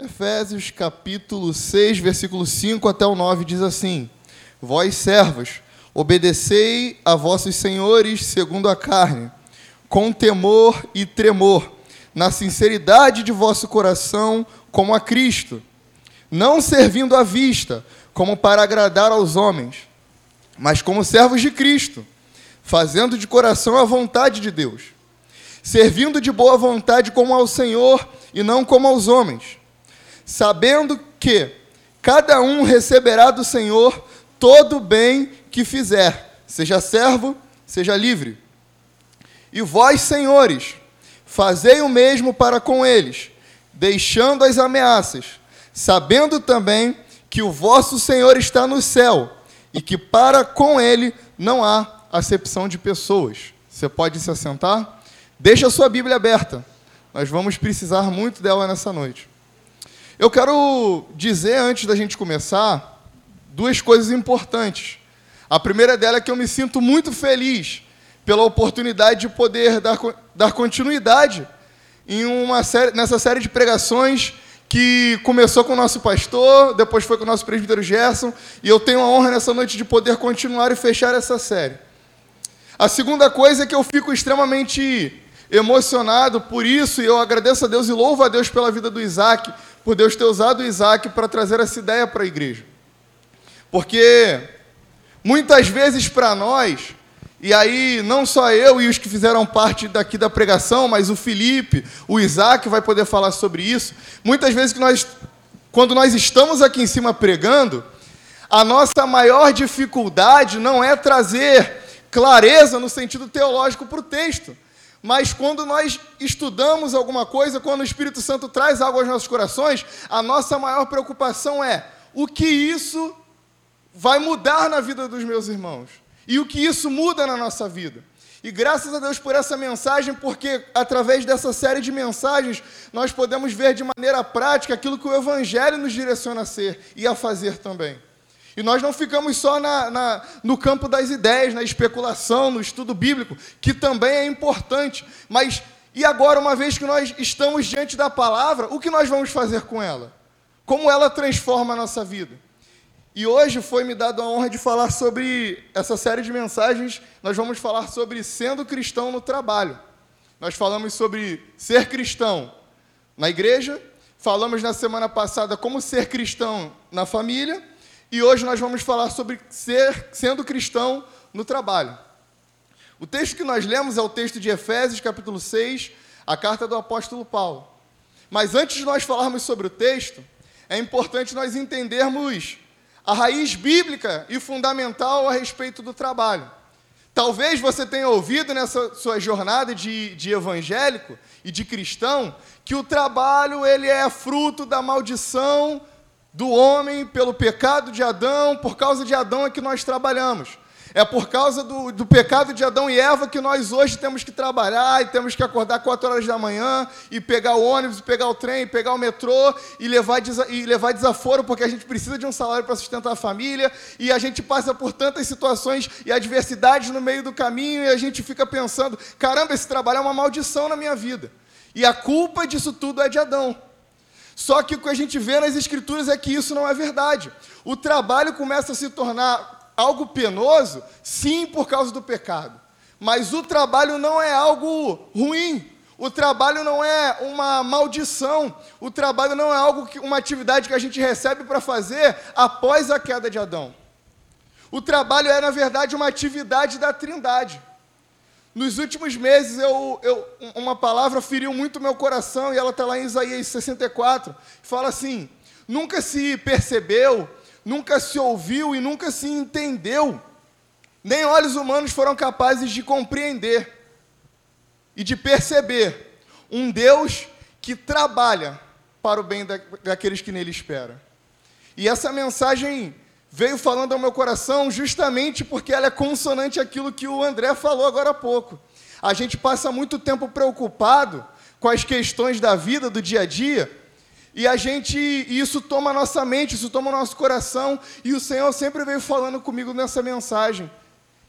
Efésios capítulo 6, versículo 5 até o 9 diz assim: Vós servos, obedecei a vossos senhores segundo a carne, com temor e tremor, na sinceridade de vosso coração, como a Cristo, não servindo à vista, como para agradar aos homens, mas como servos de Cristo, fazendo de coração a vontade de Deus, servindo de boa vontade como ao Senhor e não como aos homens sabendo que cada um receberá do Senhor todo o bem que fizer, seja servo, seja livre. E vós, senhores, fazei o mesmo para com eles, deixando as ameaças, sabendo também que o vosso Senhor está no céu e que para com ele não há acepção de pessoas. Você pode se assentar? Deixa a sua Bíblia aberta. Nós vamos precisar muito dela nessa noite. Eu quero dizer, antes da gente começar, duas coisas importantes. A primeira dela é que eu me sinto muito feliz pela oportunidade de poder dar, dar continuidade em uma série, nessa série de pregações que começou com o nosso pastor, depois foi com o nosso presbítero Gerson, e eu tenho a honra nessa noite de poder continuar e fechar essa série. A segunda coisa é que eu fico extremamente emocionado por isso, e eu agradeço a Deus e louvo a Deus pela vida do Isaac, por Deus ter usado Isaac para trazer essa ideia para a igreja. Porque muitas vezes para nós, e aí não só eu e os que fizeram parte daqui da pregação, mas o Felipe, o Isaac vai poder falar sobre isso. Muitas vezes que nós, quando nós estamos aqui em cima pregando, a nossa maior dificuldade não é trazer clareza no sentido teológico para o texto mas quando nós estudamos alguma coisa, quando o Espírito Santo traz algo aos nossos corações, a nossa maior preocupação é o que isso vai mudar na vida dos meus irmãos e o que isso muda na nossa vida. E graças a Deus por essa mensagem, porque através dessa série de mensagens nós podemos ver de maneira prática aquilo que o Evangelho nos direciona a ser e a fazer também. E nós não ficamos só na, na, no campo das ideias, na especulação, no estudo bíblico, que também é importante. Mas e agora, uma vez que nós estamos diante da palavra, o que nós vamos fazer com ela? Como ela transforma a nossa vida? E hoje foi me dado a honra de falar sobre essa série de mensagens. Nós vamos falar sobre sendo cristão no trabalho. Nós falamos sobre ser cristão na igreja, falamos na semana passada como ser cristão na família e hoje nós vamos falar sobre ser sendo cristão no trabalho. O texto que nós lemos é o texto de Efésios, capítulo 6, a carta do apóstolo Paulo. Mas antes de nós falarmos sobre o texto, é importante nós entendermos a raiz bíblica e fundamental a respeito do trabalho. Talvez você tenha ouvido nessa sua jornada de, de evangélico e de cristão que o trabalho ele é fruto da maldição do homem pelo pecado de Adão, por causa de Adão é que nós trabalhamos. É por causa do, do pecado de Adão e Eva que nós hoje temos que trabalhar e temos que acordar 4 horas da manhã e pegar o ônibus, pegar o trem, pegar o metrô e levar, e levar desaforo, porque a gente precisa de um salário para sustentar a família e a gente passa por tantas situações e adversidades no meio do caminho e a gente fica pensando: caramba, esse trabalho é uma maldição na minha vida. E a culpa disso tudo é de Adão. Só que o que a gente vê nas Escrituras é que isso não é verdade. O trabalho começa a se tornar algo penoso, sim, por causa do pecado. Mas o trabalho não é algo ruim. O trabalho não é uma maldição. O trabalho não é algo que, uma atividade que a gente recebe para fazer após a queda de Adão. O trabalho é, na verdade, uma atividade da Trindade. Nos últimos meses, eu, eu, uma palavra feriu muito meu coração, e ela está lá em Isaías 64. Fala assim: nunca se percebeu, nunca se ouviu e nunca se entendeu, nem olhos humanos foram capazes de compreender e de perceber um Deus que trabalha para o bem da, daqueles que nele esperam. E essa mensagem veio falando ao meu coração justamente porque ela é consonante àquilo que o André falou agora há pouco. A gente passa muito tempo preocupado com as questões da vida, do dia a dia, e a gente, isso toma a nossa mente, isso toma o nosso coração, e o Senhor sempre veio falando comigo nessa mensagem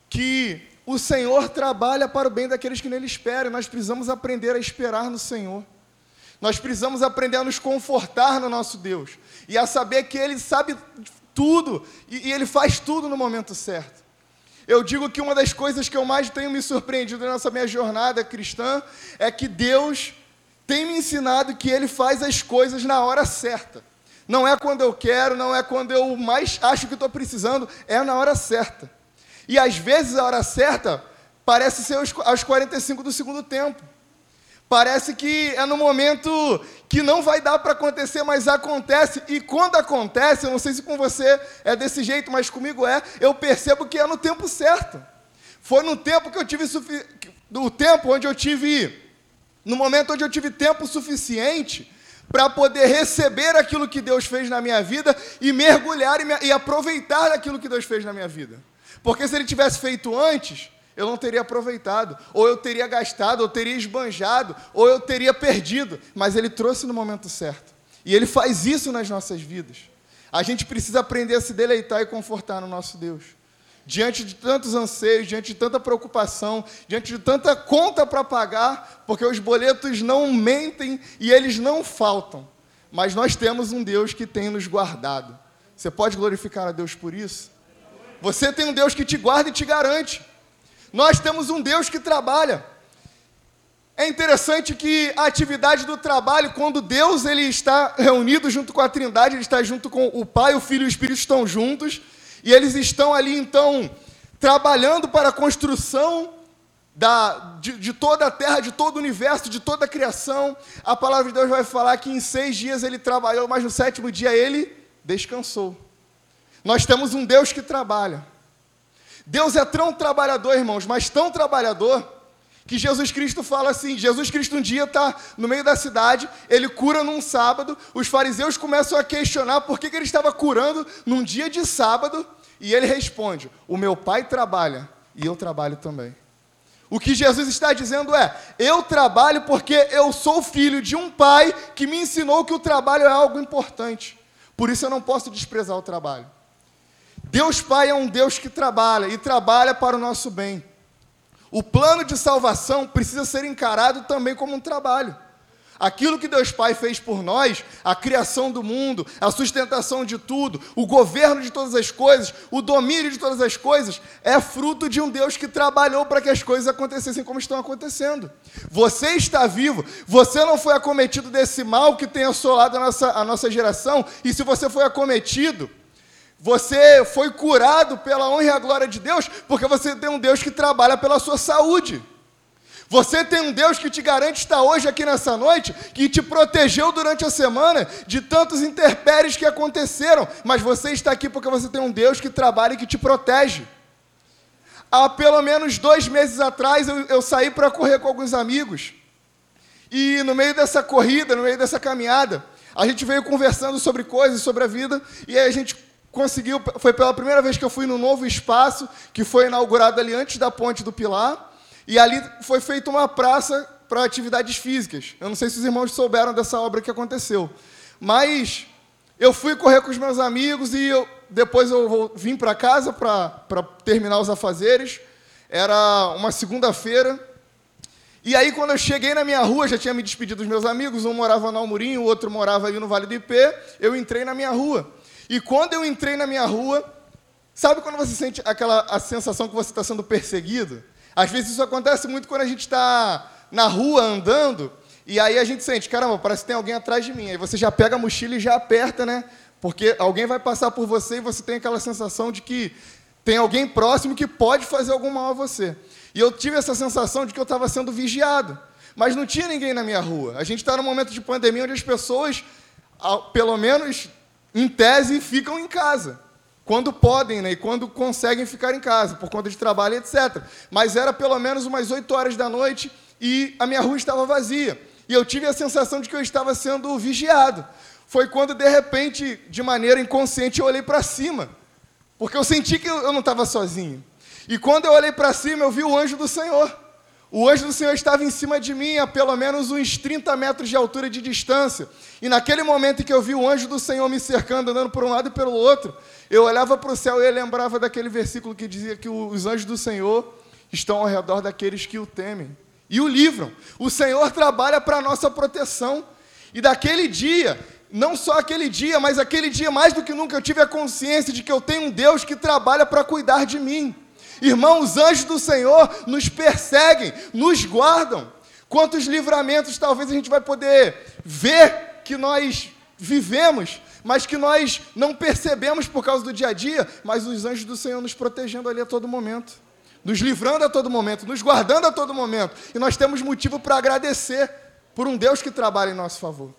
que o Senhor trabalha para o bem daqueles que nele esperam, nós precisamos aprender a esperar no Senhor. Nós precisamos aprender a nos confortar no nosso Deus e a saber que Ele sabe tudo e, e Ele faz tudo no momento certo. Eu digo que uma das coisas que eu mais tenho me surpreendido nessa minha jornada cristã é que Deus tem me ensinado que Ele faz as coisas na hora certa. Não é quando eu quero, não é quando eu mais acho que estou precisando, é na hora certa. E às vezes a hora certa parece ser aos 45 do segundo tempo. Parece que é no momento que não vai dar para acontecer, mas acontece. E quando acontece, eu não sei se com você é desse jeito, mas comigo é, eu percebo que é no tempo certo. Foi no tempo que eu tive do tempo onde eu tive no momento onde eu tive tempo suficiente para poder receber aquilo que Deus fez na minha vida e mergulhar e, me, e aproveitar aquilo que Deus fez na minha vida. Porque se ele tivesse feito antes, eu não teria aproveitado, ou eu teria gastado, ou teria esbanjado, ou eu teria perdido. Mas Ele trouxe no momento certo. E Ele faz isso nas nossas vidas. A gente precisa aprender a se deleitar e confortar no nosso Deus. Diante de tantos anseios, diante de tanta preocupação, diante de tanta conta para pagar, porque os boletos não mentem e eles não faltam. Mas nós temos um Deus que tem nos guardado. Você pode glorificar a Deus por isso? Você tem um Deus que te guarda e te garante. Nós temos um Deus que trabalha. É interessante que a atividade do trabalho, quando Deus ele está reunido junto com a Trindade, ele está junto com o Pai, o Filho e o Espírito estão juntos, e eles estão ali então trabalhando para a construção da, de, de, toda a terra, de todo o universo, de toda a criação. A palavra de Deus vai falar que em seis dias ele trabalhou, mas no sétimo dia ele descansou. Nós temos um Deus que trabalha. Deus é tão trabalhador, irmãos, mas tão trabalhador, que Jesus Cristo fala assim: Jesus Cristo um dia está no meio da cidade, ele cura num sábado, os fariseus começam a questionar por que, que ele estava curando num dia de sábado, e ele responde: O meu pai trabalha e eu trabalho também. O que Jesus está dizendo é: eu trabalho porque eu sou filho de um pai que me ensinou que o trabalho é algo importante. Por isso eu não posso desprezar o trabalho. Deus Pai é um Deus que trabalha e trabalha para o nosso bem. O plano de salvação precisa ser encarado também como um trabalho. Aquilo que Deus Pai fez por nós, a criação do mundo, a sustentação de tudo, o governo de todas as coisas, o domínio de todas as coisas, é fruto de um Deus que trabalhou para que as coisas acontecessem como estão acontecendo. Você está vivo, você não foi acometido desse mal que tem assolado a nossa, a nossa geração, e se você foi acometido, você foi curado pela honra e a glória de Deus, porque você tem um Deus que trabalha pela sua saúde. Você tem um Deus que te garante estar hoje aqui nessa noite, que te protegeu durante a semana de tantos interpéries que aconteceram, mas você está aqui porque você tem um Deus que trabalha e que te protege. Há pelo menos dois meses atrás eu, eu saí para correr com alguns amigos, e no meio dessa corrida, no meio dessa caminhada, a gente veio conversando sobre coisas, sobre a vida, e aí a gente conseguiu, foi pela primeira vez que eu fui no novo espaço, que foi inaugurado ali antes da Ponte do Pilar, e ali foi feita uma praça para atividades físicas. Eu não sei se os irmãos souberam dessa obra que aconteceu, mas eu fui correr com os meus amigos e eu, depois eu vim para casa para terminar os afazeres. Era uma segunda-feira. E aí, quando eu cheguei na minha rua, já tinha me despedido dos meus amigos, um morava no Almurim, o outro morava ali no Vale do Ipê, eu entrei na minha rua. E quando eu entrei na minha rua, sabe quando você sente aquela a sensação que você está sendo perseguido? Às vezes isso acontece muito quando a gente está na rua andando, e aí a gente sente, caramba, parece que tem alguém atrás de mim. Aí você já pega a mochila e já aperta, né? Porque alguém vai passar por você e você tem aquela sensação de que tem alguém próximo que pode fazer algum mal a você. E eu tive essa sensação de que eu estava sendo vigiado. Mas não tinha ninguém na minha rua. A gente está num momento de pandemia onde as pessoas, pelo menos em tese, ficam em casa. Quando podem, né? E quando conseguem ficar em casa, por conta de trabalho, etc. Mas era pelo menos umas 8 horas da noite e a minha rua estava vazia. E eu tive a sensação de que eu estava sendo vigiado. Foi quando, de repente, de maneira inconsciente, eu olhei para cima. Porque eu senti que eu não estava sozinho. E quando eu olhei para cima, eu vi o anjo do Senhor. O anjo do Senhor estava em cima de mim, a pelo menos uns 30 metros de altura de distância. E naquele momento em que eu vi o anjo do Senhor me cercando, andando por um lado e pelo outro, eu olhava para o céu e lembrava daquele versículo que dizia que os anjos do Senhor estão ao redor daqueles que o temem e o livram. O Senhor trabalha para a nossa proteção. E daquele dia, não só aquele dia, mas aquele dia mais do que nunca eu tive a consciência de que eu tenho um Deus que trabalha para cuidar de mim. Irmão, os anjos do Senhor nos perseguem, nos guardam. Quantos livramentos talvez a gente vai poder ver que nós vivemos, mas que nós não percebemos por causa do dia a dia, mas os anjos do Senhor nos protegendo ali a todo momento, nos livrando a todo momento, nos guardando a todo momento. E nós temos motivo para agradecer por um Deus que trabalha em nosso favor.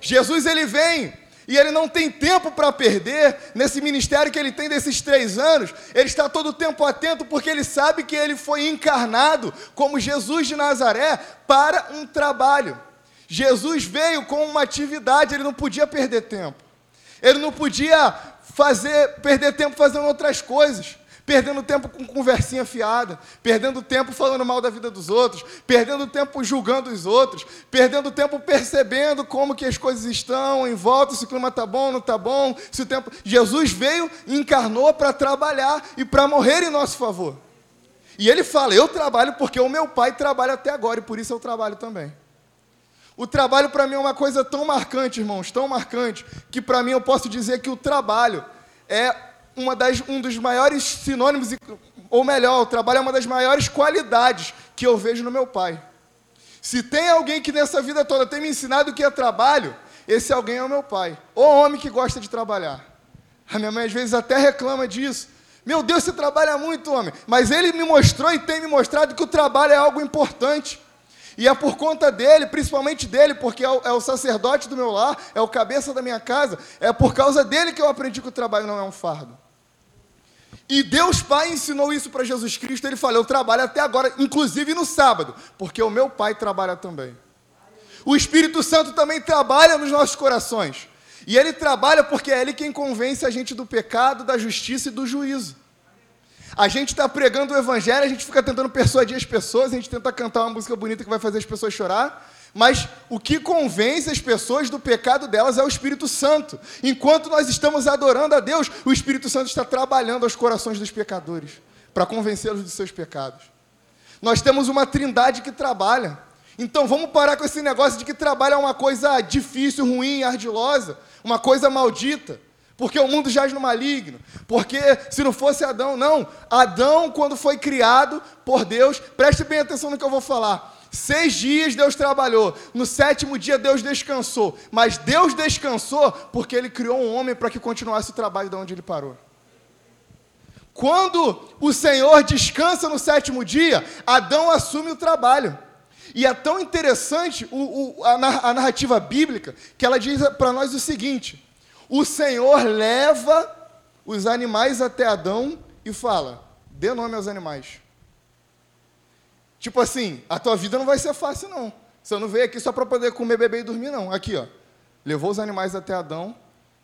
Jesus ele vem e ele não tem tempo para perder nesse ministério que ele tem desses três anos. Ele está todo o tempo atento porque ele sabe que ele foi encarnado como Jesus de Nazaré para um trabalho. Jesus veio com uma atividade, ele não podia perder tempo. Ele não podia fazer perder tempo fazendo outras coisas perdendo tempo com conversinha fiada, perdendo tempo falando mal da vida dos outros, perdendo tempo julgando os outros, perdendo tempo percebendo como que as coisas estão em volta, se o clima está bom, não está bom, se o tempo. Jesus veio e encarnou para trabalhar e para morrer em nosso favor. E ele fala: Eu trabalho porque o meu pai trabalha até agora e por isso eu trabalho também. O trabalho para mim é uma coisa tão marcante, irmãos, tão marcante, que para mim eu posso dizer que o trabalho é uma das, um dos maiores sinônimos, ou melhor, o trabalho é uma das maiores qualidades que eu vejo no meu pai. Se tem alguém que nessa vida toda tem me ensinado o que é trabalho, esse alguém é o meu pai. O homem que gosta de trabalhar. A minha mãe às vezes até reclama disso. Meu Deus, você trabalha muito, homem. Mas ele me mostrou e tem me mostrado que o trabalho é algo importante. E é por conta dele, principalmente dele, porque é o, é o, sacerdote do meu lar, é o cabeça da minha casa, é por causa dele que eu aprendi que o trabalho não é um fardo. E Deus Pai ensinou isso para Jesus Cristo. Ele falou: Eu trabalho até agora, inclusive no sábado, porque o meu Pai trabalha também. O Espírito Santo também trabalha nos nossos corações. E ele trabalha porque é ele quem convence a gente do pecado, da justiça e do juízo. A gente está pregando o Evangelho, a gente fica tentando persuadir as pessoas, a gente tenta cantar uma música bonita que vai fazer as pessoas chorar, mas o que convence as pessoas do pecado delas é o Espírito Santo. Enquanto nós estamos adorando a Deus, o Espírito Santo está trabalhando aos corações dos pecadores para convencê-los dos seus pecados. Nós temos uma trindade que trabalha. Então vamos parar com esse negócio de que trabalho é uma coisa difícil, ruim, ardilosa, uma coisa maldita. Porque o mundo jaz no maligno. Porque se não fosse Adão, não. Adão, quando foi criado por Deus, preste bem atenção no que eu vou falar. Seis dias Deus trabalhou, no sétimo dia Deus descansou. Mas Deus descansou porque Ele criou um homem para que continuasse o trabalho de onde ele parou. Quando o Senhor descansa no sétimo dia, Adão assume o trabalho. E é tão interessante o, o, a, a narrativa bíblica que ela diz para nós o seguinte: o Senhor leva os animais até Adão e fala: dê nome aos animais. Tipo assim, a tua vida não vai ser fácil, não. Você não veio aqui só para poder comer, beber e dormir, não. Aqui, ó. Levou os animais até Adão.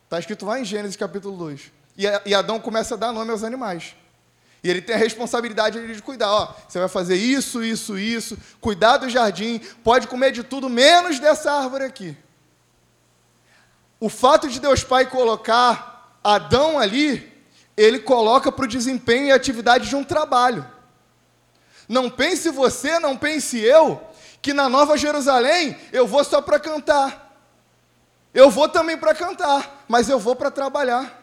Está escrito lá em Gênesis capítulo 2. E, Adão começa a dar nome aos animais. E ele tem a responsabilidade de cuidar. Ó, você vai fazer isso, isso, isso. Cuidar do jardim. Pode comer de tudo, menos dessa árvore aqui. O fato de Deus Pai colocar Adão ali, ele coloca para o desempenho e atividade de um trabalho. Não pense você, não pense eu, que na Nova Jerusalém eu vou só para cantar. Eu vou também para cantar, mas eu vou para trabalhar.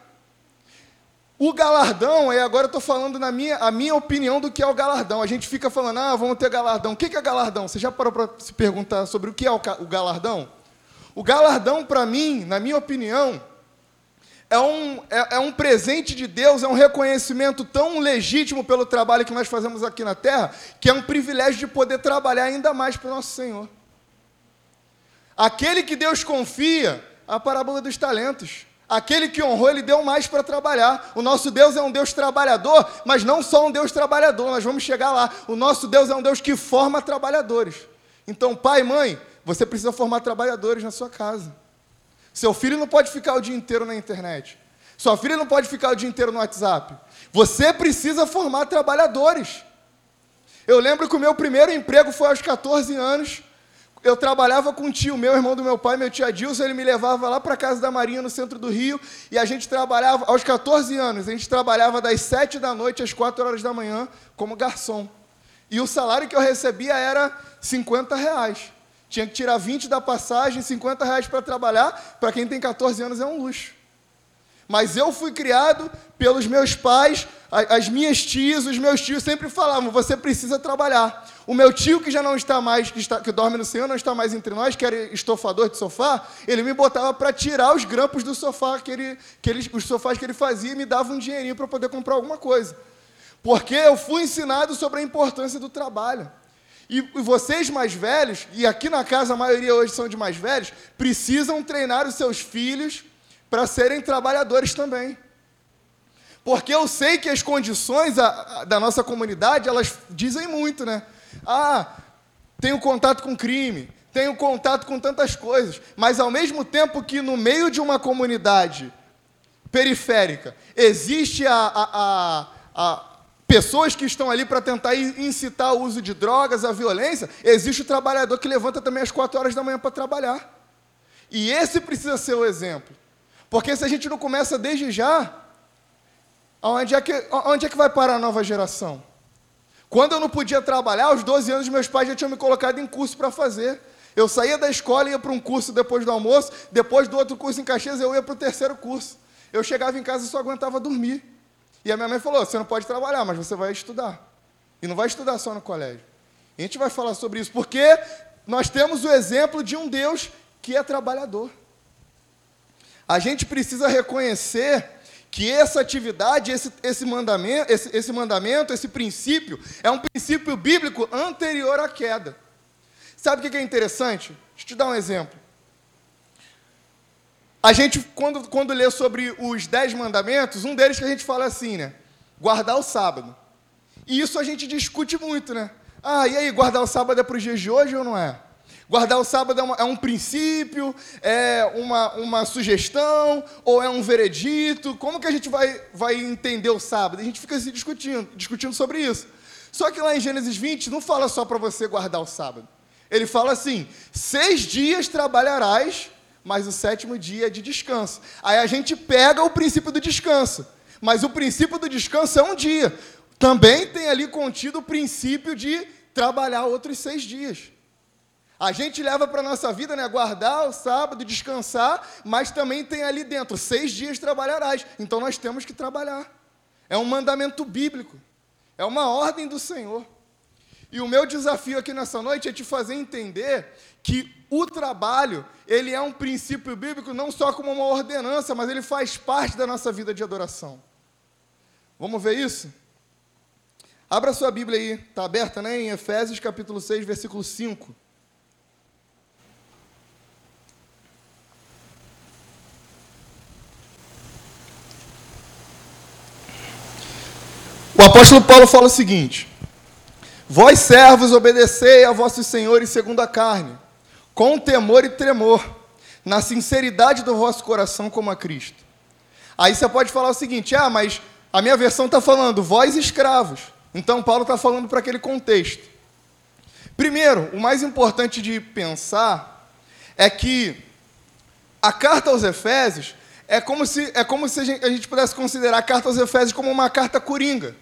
O galardão, e agora eu estou falando na minha, a minha opinião do que é o galardão. A gente fica falando, ah, vamos ter galardão. O que é galardão? Você já parou para se perguntar sobre o que é o galardão? O galardão, para mim, na minha opinião, é um, é, é, um presente de Deus, é um reconhecimento tão legítimo pelo trabalho que nós fazemos aqui na terra, que é um privilégio de poder trabalhar ainda mais para o nosso Senhor. Aquele que Deus confia, a parábola dos talentos. Aquele que honrou, ele deu mais para trabalhar. O nosso Deus é um Deus trabalhador, mas não só um Deus trabalhador, nós vamos chegar lá. O nosso Deus é um Deus que forma trabalhadores. Então, pai, mãe, você precisa formar trabalhadores na sua casa. Seu filho não pode ficar o dia inteiro na internet. Sua filha não pode ficar o dia inteiro no WhatsApp. Você precisa formar trabalhadores. Eu lembro que o meu primeiro emprego foi aos 14 anos. Eu trabalhava com um tio meu, irmão do meu pai, meu tio Adilson, ele me levava lá para a casa da Marinha, no centro do Rio, e a gente trabalhava, aos 14 anos, a gente trabalhava das 7 da noite às 4 horas da manhã como garçom. E o salário que eu recebia era 50 reais. Tinha que tirar 20 da passagem, 50 reais para trabalhar. Para quem tem 14 anos é um luxo. Mas eu fui criado pelos meus pais, as minhas tias, os meus tios sempre falavam: você precisa trabalhar. O meu tio, que já não está mais, que, está, que dorme no Senhor, não está mais entre nós, que era estofador de sofá, ele me botava para tirar os grampos do sofá, que ele, que ele, os sofás que ele fazia, e me dava um dinheirinho para poder comprar alguma coisa. Porque eu fui ensinado sobre a importância do trabalho. E vocês mais velhos, e aqui na casa a maioria hoje são de mais velhos, precisam treinar os seus filhos para serem trabalhadores também. Porque eu sei que as condições da nossa comunidade, elas dizem muito, né? Ah, tenho contato com crime, tenho contato com tantas coisas, mas ao mesmo tempo que no meio de uma comunidade periférica existe a, a, a, a pessoas que estão ali para tentar incitar o uso de drogas, a violência, existe o trabalhador que levanta também às quatro horas da manhã para trabalhar. E esse precisa ser o exemplo. Porque se a gente não começa desde já, onde é que, onde é que vai parar a nova geração? Quando eu não podia trabalhar, aos 12 anos, meus pais já tinham me colocado em curso para fazer. Eu saía da escola ia para um curso depois do almoço, depois do outro curso em Caxias, eu ia para o terceiro curso. Eu chegava em casa e só aguentava dormir. E a minha mãe falou: você não pode trabalhar, mas você vai estudar. E não vai estudar só no colégio. E a gente vai falar sobre isso, porque nós temos o exemplo de um Deus que é trabalhador. A gente precisa reconhecer que essa atividade, esse, esse, mandamento, esse, esse mandamento, esse princípio, é um princípio bíblico anterior à queda. Sabe o que é interessante? Deixa eu te dar um exemplo. A gente, quando, quando lê sobre os dez mandamentos, um deles que a gente fala assim, né? Guardar o sábado. E isso a gente discute muito, né? Ah, e aí, guardar o sábado é para os dias de hoje ou não é? Guardar o sábado é, uma, é um princípio, é uma, uma sugestão, ou é um veredito? Como que a gente vai, vai entender o sábado? A gente fica se discutindo, discutindo sobre isso. Só que lá em Gênesis 20 não fala só para você guardar o sábado. Ele fala assim: seis dias trabalharás, mas o sétimo dia é de descanso. Aí a gente pega o princípio do descanso. Mas o princípio do descanso é um dia. Também tem ali contido o princípio de trabalhar outros seis dias. A gente leva para a nossa vida, né, guardar o sábado, descansar, mas também tem ali dentro, seis dias trabalharás. Então nós temos que trabalhar. É um mandamento bíblico. É uma ordem do Senhor. E o meu desafio aqui nessa noite é te fazer entender que o trabalho, ele é um princípio bíblico não só como uma ordenança, mas ele faz parte da nossa vida de adoração. Vamos ver isso? Abra sua Bíblia aí, está aberta, né? Em Efésios capítulo 6, versículo 5. O apóstolo Paulo fala o seguinte: Vós servos, obedecei a vossos senhores segundo a carne, com temor e tremor, na sinceridade do vosso coração como a Cristo. Aí você pode falar o seguinte: ah, mas a minha versão está falando, vós escravos. Então Paulo está falando para aquele contexto. Primeiro, o mais importante de pensar é que a carta aos Efésios é como se, é como se a, gente, a gente pudesse considerar a carta aos Efésios como uma carta coringa.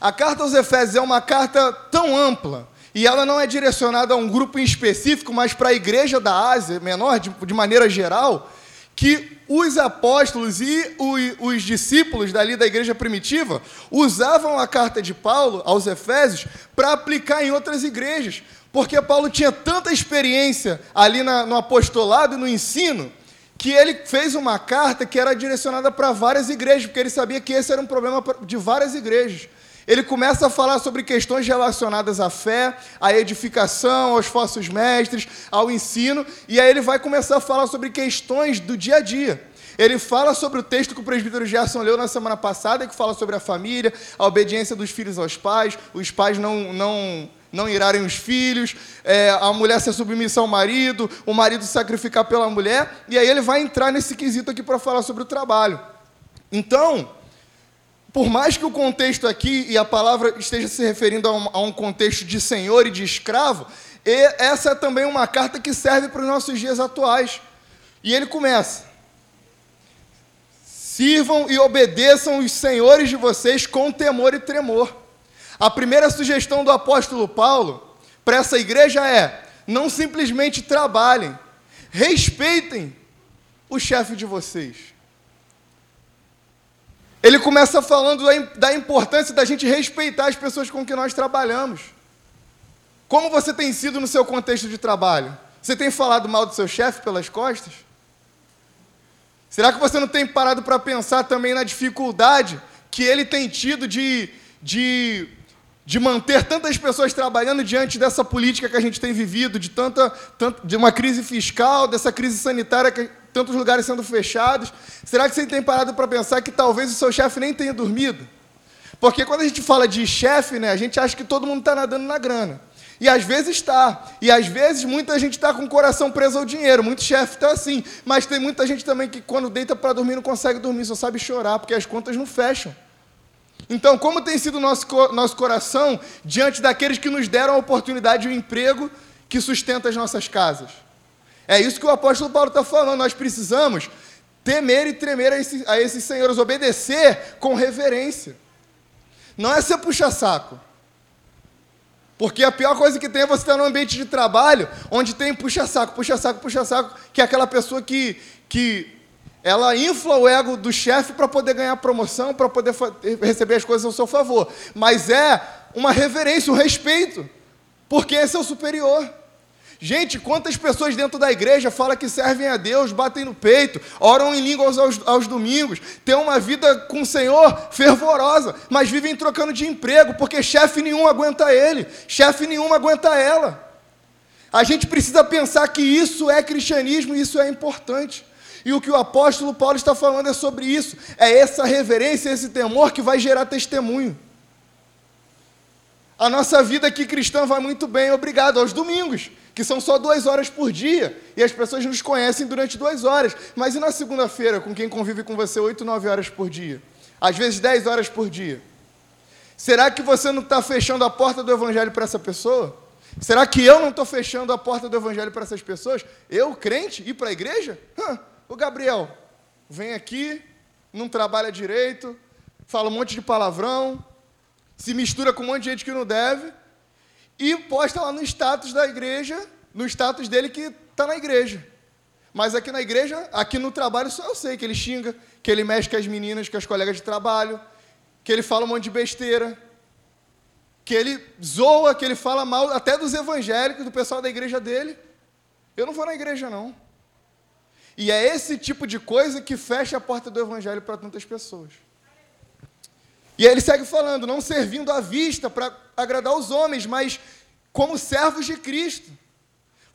A carta aos Efésios é uma carta tão ampla e ela não é direcionada a um grupo em específico, mas para a igreja da Ásia menor, de, de maneira geral, que os apóstolos e os, os discípulos dali da igreja primitiva usavam a carta de Paulo aos Efésios para aplicar em outras igrejas, porque Paulo tinha tanta experiência ali na, no apostolado e no ensino que ele fez uma carta que era direcionada para várias igrejas, porque ele sabia que esse era um problema de várias igrejas. Ele começa a falar sobre questões relacionadas à fé, à edificação, aos falsos mestres, ao ensino, e aí ele vai começar a falar sobre questões do dia a dia. Ele fala sobre o texto que o presbítero Gerson leu na semana passada, que fala sobre a família, a obediência dos filhos aos pais, os pais não, não, não irarem os filhos, é, a mulher ser submissa ao marido, o marido sacrificar pela mulher, e aí ele vai entrar nesse quesito aqui para falar sobre o trabalho. Então, por mais que o contexto aqui e a palavra esteja se referindo a um, a um contexto de senhor e de escravo, e essa é também uma carta que serve para os nossos dias atuais. E ele começa: Sirvam e obedeçam os senhores de vocês com temor e tremor. A primeira sugestão do apóstolo Paulo para essa igreja é: não simplesmente trabalhem, respeitem o chefe de vocês. Ele começa falando da importância da gente respeitar as pessoas com que nós trabalhamos. Como você tem sido no seu contexto de trabalho? Você tem falado mal do seu chefe pelas costas? Será que você não tem parado para pensar também na dificuldade que ele tem tido de, de, de manter tantas pessoas trabalhando diante dessa política que a gente tem vivido, de, tanta, de uma crise fiscal, dessa crise sanitária, que, tantos lugares sendo fechados? Será que você tem parado para pensar que talvez o seu chefe nem tenha dormido? Porque quando a gente fala de chefe, né, a gente acha que todo mundo está nadando na grana. E às vezes está. E às vezes muita gente está com o coração preso ao dinheiro. Muito chefe está assim. Mas tem muita gente também que quando deita para dormir não consegue dormir, só sabe chorar, porque as contas não fecham. Então, como tem sido o nosso, nosso coração diante daqueles que nos deram a oportunidade de um emprego que sustenta as nossas casas? É isso que o apóstolo Paulo está falando. Nós precisamos temer e tremer a, a esses senhores, obedecer com reverência. Não é ser puxa-saco. Porque a pior coisa que tem é você estar num ambiente de trabalho onde tem puxa-saco, puxa-saco, puxa-saco, que é aquela pessoa que, que ela infla o ego do chefe para poder ganhar promoção, para poder receber as coisas ao seu favor. Mas é uma reverência, um respeito, porque esse é o superior. Gente, quantas pessoas dentro da igreja falam que servem a Deus, batem no peito, oram em línguas aos, aos, domingos, têm uma vida com o Senhor fervorosa, mas vivem trocando de emprego, porque chefe nenhum aguenta ele, chefe nenhum aguenta ela. A gente precisa pensar que isso é cristianismo isso é importante. E o que o apóstolo Paulo está falando é sobre isso, é essa reverência, esse temor que vai gerar testemunho. A nossa vida aqui cristã vai muito bem, obrigado, aos domingos que são só duas horas por dia, e as pessoas nos conhecem durante duas horas. Mas e na segunda-feira, com quem convive com você oito, nove horas por dia? Às vezes dez horas por dia. Será que você não está fechando a porta do Evangelho para essa pessoa? Será que eu não estou fechando a porta do Evangelho para essas pessoas? Eu, crente, ir para a igreja? Hã, o Gabriel, vem aqui, não trabalha direito, fala um monte de palavrão, se mistura com um monte de gente que não deve, e posta lá no status da igreja, no status dele que está na igreja. Mas aqui na igreja, aqui no trabalho, só eu sei que ele xinga, que ele mexe com as meninas, com as colegas de trabalho, que ele fala um monte de besteira, que ele zoa, que ele fala mal até dos evangélicos, do pessoal da igreja dele. Eu não vou na igreja, não. E é esse tipo de coisa que fecha a porta do evangelho para tantas pessoas. E aí ele segue falando, não servindo à vista para agradar os homens, mas como servos de Cristo.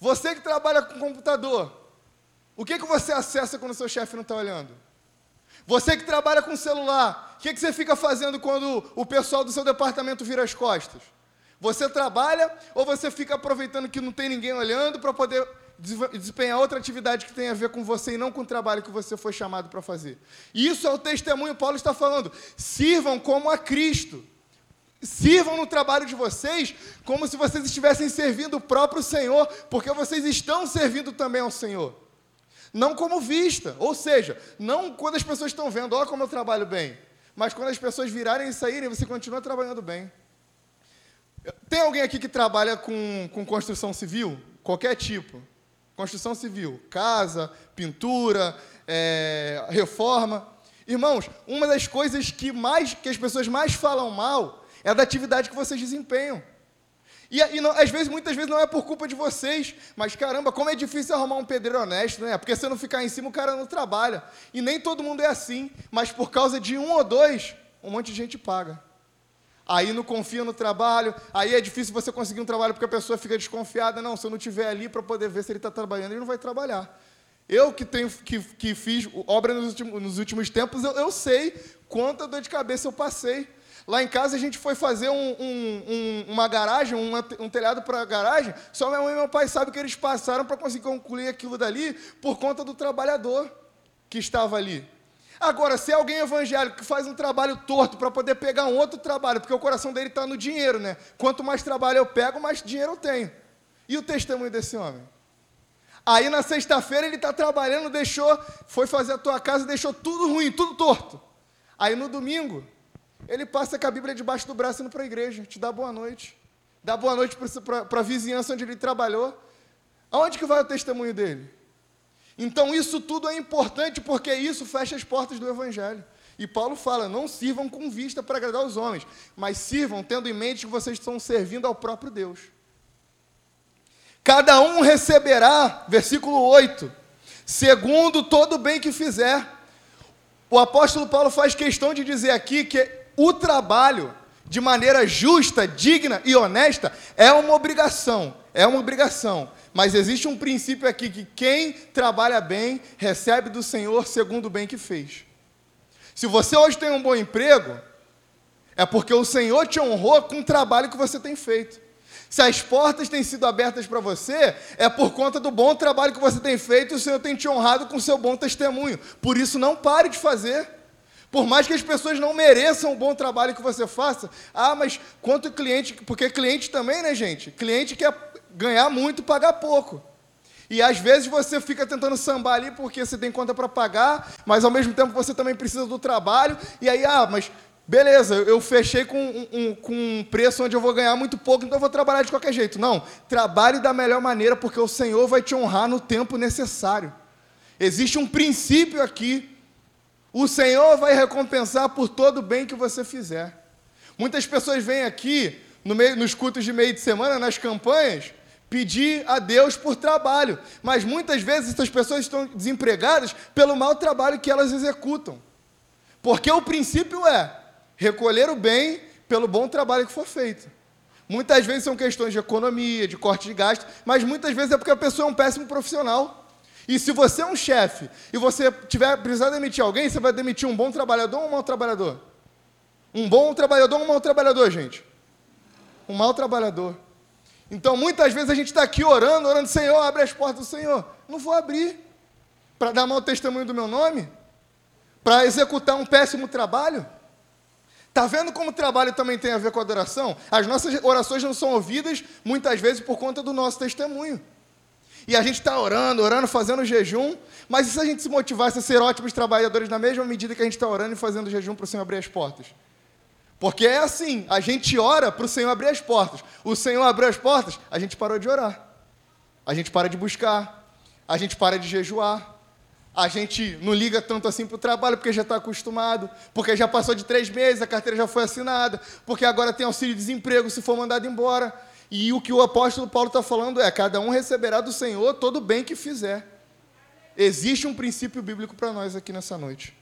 Você que trabalha com computador, o que, que você acessa quando o seu chefe não está olhando? Você que trabalha com celular, o que, que você fica fazendo quando o pessoal do seu departamento vira as costas? Você trabalha ou você fica aproveitando que não tem ninguém olhando para poder desempenhar outra atividade que tem a ver com você e não com o trabalho que você foi chamado para fazer. Isso é o testemunho, Paulo está falando. Sirvam como a Cristo. Sirvam no trabalho de vocês como se vocês estivessem servindo o próprio Senhor, porque vocês estão servindo também ao Senhor. Não como vista, ou seja, não quando as pessoas estão vendo, olha como eu trabalho bem, mas quando as pessoas virarem e saírem, você continua trabalhando bem. Tem alguém aqui que trabalha com, com construção civil? Qualquer tipo. Construção civil, casa, pintura, é, reforma. Irmãos, uma das coisas que, mais, que as pessoas mais falam mal é da atividade que vocês desempenham. E, e não, às vezes, muitas vezes, não é por culpa de vocês, mas caramba, como é difícil arrumar um pedreiro honesto, né? Porque se não ficar em cima, o cara não trabalha. E nem todo mundo é assim, mas por causa de um ou dois, um monte de gente paga aí não confia no trabalho, aí é difícil você conseguir um trabalho porque a pessoa fica desconfiada. Não, se eu não estiver ali para poder ver se ele está trabalhando, ele não vai trabalhar. Eu que, tenho, que, que fiz obra nos últimos, nos últimos tempos, eu, eu, sei quanta dor de cabeça eu passei. Lá em casa a gente foi fazer um, um, um, uma garagem, um telhado para garagem, só minha mãe e meu pai sabem que eles passaram para conseguir concluir aquilo dali por conta do trabalhador que estava ali. Agora, se é alguém evangélico que faz um trabalho torto para poder pegar um outro trabalho, porque o coração dele está no dinheiro, né? Quanto mais trabalho eu pego, mais dinheiro eu tenho. E o testemunho desse homem? Aí na sexta-feira ele está trabalhando, deixou, foi fazer a tua casa, deixou tudo ruim, tudo torto. Aí no domingo, ele passa com a Bíblia debaixo do braço indo para a igreja, te dá boa noite. Dá boa noite para a vizinhança onde ele trabalhou. Aonde que vai o testemunho dele? Então isso tudo é importante porque isso fecha as portas do evangelho. E Paulo fala: não sirvam com vista para agradar os homens, mas sirvam tendo em mente que vocês estão servindo ao próprio Deus. Cada um receberá, versículo 8, segundo todo o bem que fizer. O apóstolo Paulo faz questão de dizer aqui que o trabalho, de maneira justa, digna e honesta, é uma obrigação. É uma obrigação. Mas existe um princípio aqui que quem trabalha bem recebe do Senhor segundo o bem que fez. Se você hoje tem um bom emprego, é porque o Senhor te honrou com o trabalho que você tem feito. Se as portas têm sido abertas para você, é por conta do bom trabalho que você tem feito e o Senhor tem te honrado com o seu bom testemunho. Por isso, não pare de fazer. Por mais que as pessoas não mereçam o bom trabalho que você faça. Ah, mas quanto cliente. Porque cliente também, né, gente? Cliente quer ganhar muito, pagar pouco. E às vezes você fica tentando sambar ali porque você tem conta para pagar, mas ao mesmo tempo você também precisa do trabalho. E aí, ah, mas beleza, eu fechei com um, um, com um preço onde eu vou ganhar muito pouco, então eu vou trabalhar de qualquer jeito. Não, trabalhe da melhor maneira porque o Senhor vai te honrar no tempo necessário. Existe um princípio aqui. O Senhor vai recompensar por todo o bem que você fizer. Muitas pessoas vêm aqui no meio, nos cultos de meio de semana, nas campanhas, pedir a Deus por trabalho. Mas muitas vezes essas pessoas estão desempregadas pelo mau trabalho que elas executam. Porque o princípio é recolher o bem pelo bom trabalho que for feito. Muitas vezes são questões de economia, de corte de gasto, mas muitas vezes é porque a pessoa é um péssimo profissional. E se você é um chefe e você tiver precisar demitir alguém, você vai demitir um bom trabalhador ou um mau trabalhador? Um bom trabalhador ou um mau trabalhador, gente? Um mau trabalhador. Então, muitas vezes a gente está aqui orando, orando, Senhor, abre as portas do Senhor. Não vou abrir para dar mau testemunho do meu nome? Para executar um péssimo trabalho? Está vendo como o trabalho também tem a ver com a adoração? As nossas orações não são ouvidas, muitas vezes, por conta do nosso testemunho. E a gente está orando, orando, fazendo jejum, mas e se a gente se motivasse a ser ótimos trabalhadores na mesma medida que a gente está orando e fazendo jejum para o Senhor abrir as portas? Porque é assim, a gente ora para o Senhor abrir as portas. O Senhor abriu as portas, a gente parou de orar. A gente para de buscar. A gente para de jejuar. A gente não liga tanto assim para o trabalho, porque já está acostumado. Porque já passou de três meses, a carteira já foi assinada. Porque agora tem auxílio-desemprego se for mandado embora. E o que o apóstolo Paulo está falando é: cada um receberá do Senhor todo o bem que fizer. Existe um princípio bíblico para nós aqui nessa noite.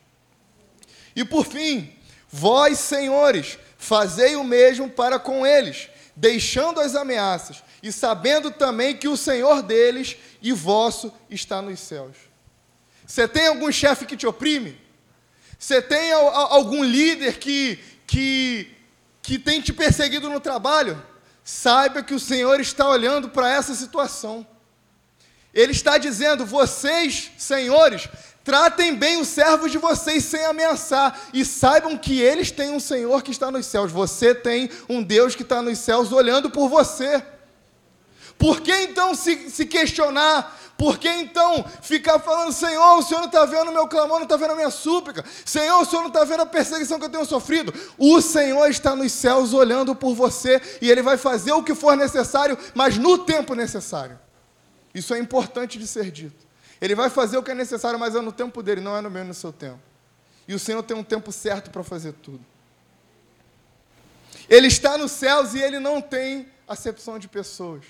E por fim, Vós, senhores, fazei o mesmo para com eles, deixando as ameaças, e sabendo também que o Senhor deles e vosso está nos céus. Você tem algum chefe que te oprime? Você tem algum líder que, que, que tem te perseguido no trabalho? Saiba que o Senhor está olhando para essa situação. Ele está dizendo: vocês, senhores, Tratem bem os servos de vocês sem ameaçar. E saibam que eles têm um Senhor que está nos céus. Você tem um Deus que está nos céus olhando por você. Por que então se, se questionar? Por que então ficar falando, Senhor, o Senhor não está vendo o meu clamor, não está vendo a minha súplica? Senhor, o Senhor não está vendo a perseguição que eu tenho sofrido? O Senhor está nos céus olhando por você e Ele vai fazer o que for necessário, mas no tempo necessário. Isso é importante de ser dito. Ele vai fazer o que é necessário, mas é no tempo dele, não é no meu no seu tempo. E o Senhor tem um tempo certo para fazer tudo. Ele está nos céus e ele não tem acepção de pessoas.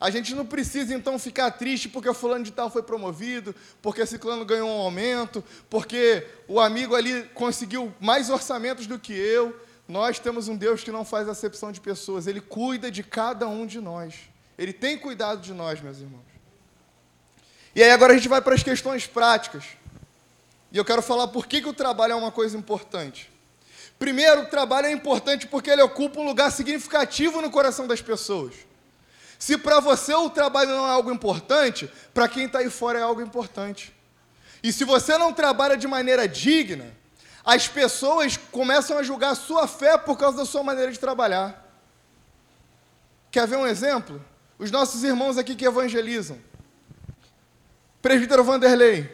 A gente não precisa então ficar triste porque o fulano de tal foi promovido, porque esse clã ganhou um aumento, porque o amigo ali conseguiu mais orçamentos do que eu. Nós temos um Deus que não faz acepção de pessoas, ele cuida de cada um de nós. Ele tem cuidado de nós, meus irmãos. E aí agora a gente vai para as questões práticas. E eu quero falar por que, que o trabalho é uma coisa importante. Primeiro, o trabalho é importante porque ele ocupa um lugar significativo no coração das pessoas. Se para você o trabalho não é algo importante, para quem está aí fora é algo importante. E se você não trabalha de maneira digna, as pessoas começam a julgar a sua fé por causa da sua maneira de trabalhar. Quer ver um exemplo? Os nossos irmãos aqui que evangelizam. Presbítero Vanderlei,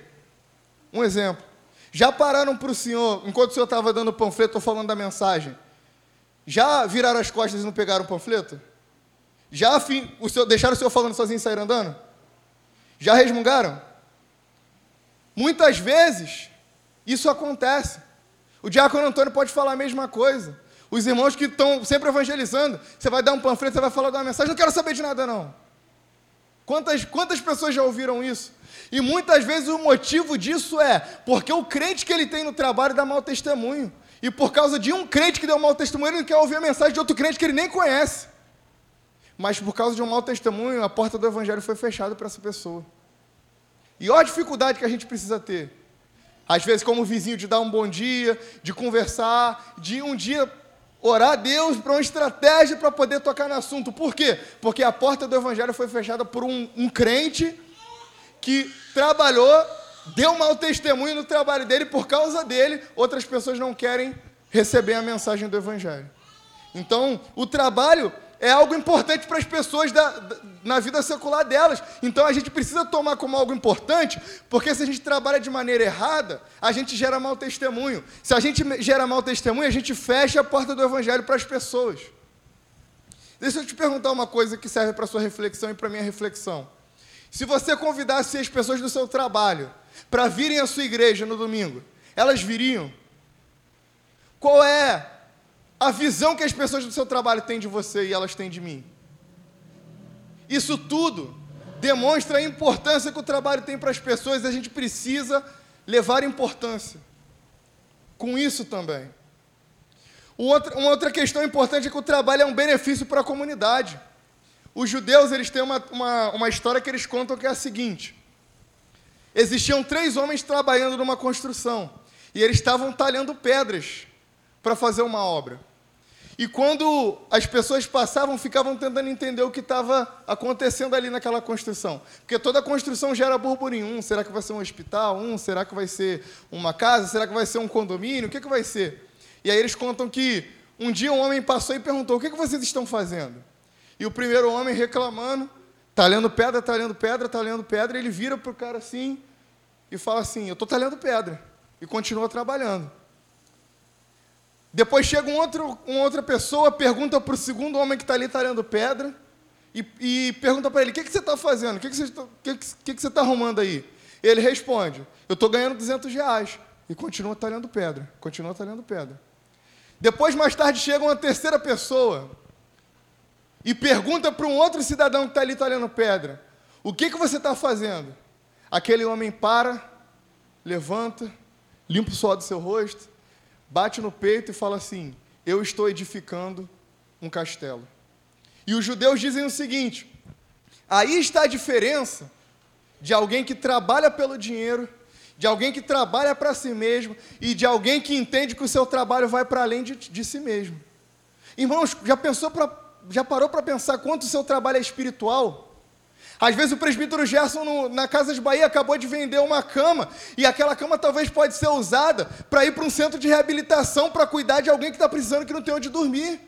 um exemplo. Já pararam para o senhor, enquanto o senhor estava dando o panfleto ou falando da mensagem, já viraram as costas e não pegaram o panfleto? Já o senhor, deixaram o senhor falando sozinho e saíram andando? Já resmungaram? Muitas vezes isso acontece. O diácono Antônio pode falar a mesma coisa. Os irmãos que estão sempre evangelizando, você vai dar um panfleto, você vai falar de uma mensagem, não quero saber de nada não. Quantas, quantas pessoas já ouviram isso? E muitas vezes o motivo disso é porque o crente que ele tem no trabalho dá mau testemunho. E por causa de um crente que deu mau testemunho, ele não quer ouvir a mensagem de outro crente que ele nem conhece. Mas por causa de um mau testemunho, a porta do evangelho foi fechada para essa pessoa. E olha a dificuldade que a gente precisa ter. Às vezes, como vizinho, de dar um bom dia, de conversar, de um dia orar a Deus para uma estratégia para poder tocar no assunto. Por quê? Porque a porta do Evangelho foi fechada por um, um crente que trabalhou, deu mau testemunho no trabalho dele, por causa dele, outras pessoas não querem receber a mensagem do Evangelho. Então, o trabalho é algo importante para as pessoas da, da, na vida secular delas. Então a gente precisa tomar como algo importante, porque se a gente trabalha de maneira errada, a gente gera mau testemunho. Se a gente gera mau testemunho, a gente fecha a porta do evangelho para as pessoas. Deixa eu te perguntar uma coisa que serve para sua reflexão e para a minha reflexão. Se você convidasse as pessoas do seu trabalho para virem à sua igreja no domingo, elas viriam? Qual é a visão que as pessoas do seu trabalho têm de você e elas têm de mim. Isso tudo demonstra a importância que o trabalho tem para as pessoas e a gente precisa levar importância com isso também. Uma outra questão importante é que o trabalho é um benefício para a comunidade. Os judeus eles têm uma, uma, uma história que eles contam que é a seguinte: existiam três homens trabalhando numa construção e eles estavam talhando pedras para fazer uma obra. E quando as pessoas passavam, ficavam tentando entender o que estava acontecendo ali naquela construção. Porque toda construção gera burburinho. Um, será que vai ser um hospital? Um, será que vai ser uma casa? Será que vai ser um condomínio? O que, que vai ser? E aí eles contam que um dia um homem passou e perguntou: O que, que vocês estão fazendo? E o primeiro homem reclamando, talhando pedra, talhando pedra, talhando pedra, ele vira para o cara assim e fala assim: Eu estou talhando pedra. E continua trabalhando. Depois chega um outro, uma outra pessoa, pergunta para o segundo homem que está ali talhando pedra, e, e pergunta para ele: O que, que você está fazendo? O que, que, você, está, que, que, que está arrumando aí? Ele responde: Eu estou ganhando 200 reais. E continua talhando pedra, continua talhando pedra. Depois, mais tarde, chega uma terceira pessoa e pergunta para um outro cidadão que está ali talhando pedra: O que, que você está fazendo? Aquele homem para, levanta, limpa o suor do seu rosto, bate no peito e fala assim: Eu estou edificando um castelo. E os judeus dizem o seguinte: aí está a diferença de alguém que trabalha pelo dinheiro, de alguém que trabalha para si mesmo e de alguém que entende que o seu trabalho vai para além de, de si mesmo. Irmãos, já pensou pra, já parou para pensar quanto o seu trabalho é espiritual? Às vezes o presbítero Gerson no, na Casa de Bahia acabou de vender uma cama e aquela cama talvez pode ser usada para ir para um centro de reabilitação para cuidar de alguém que está precisando que não tem onde dormir.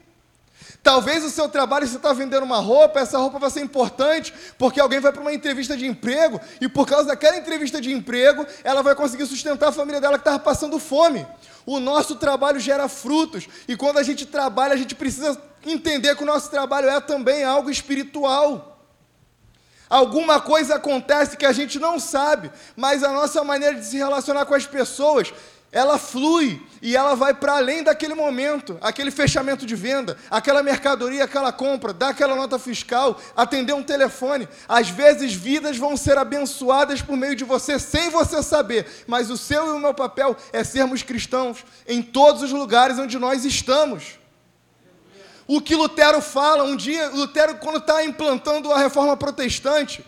Talvez o seu trabalho você está vendendo uma roupa, essa roupa vai ser importante porque alguém vai para uma entrevista de emprego e por causa daquela entrevista de emprego ela vai conseguir sustentar a família dela que estava passando fome. O nosso trabalho gera frutos e quando a gente trabalha a gente precisa entender que o nosso trabalho é também algo espiritual. Alguma coisa acontece que a gente não sabe, mas a nossa maneira de se relacionar com as pessoas, ela flui e ela vai para além daquele momento, aquele fechamento de venda, aquela mercadoria, aquela compra, dar aquela nota fiscal, atender um telefone. Às vezes vidas vão ser abençoadas por meio de você sem você saber, mas o seu e o meu papel é sermos cristãos em todos os lugares onde nós estamos. O que Lutero fala, um dia, Lutero, quando está implantando a reforma protestante,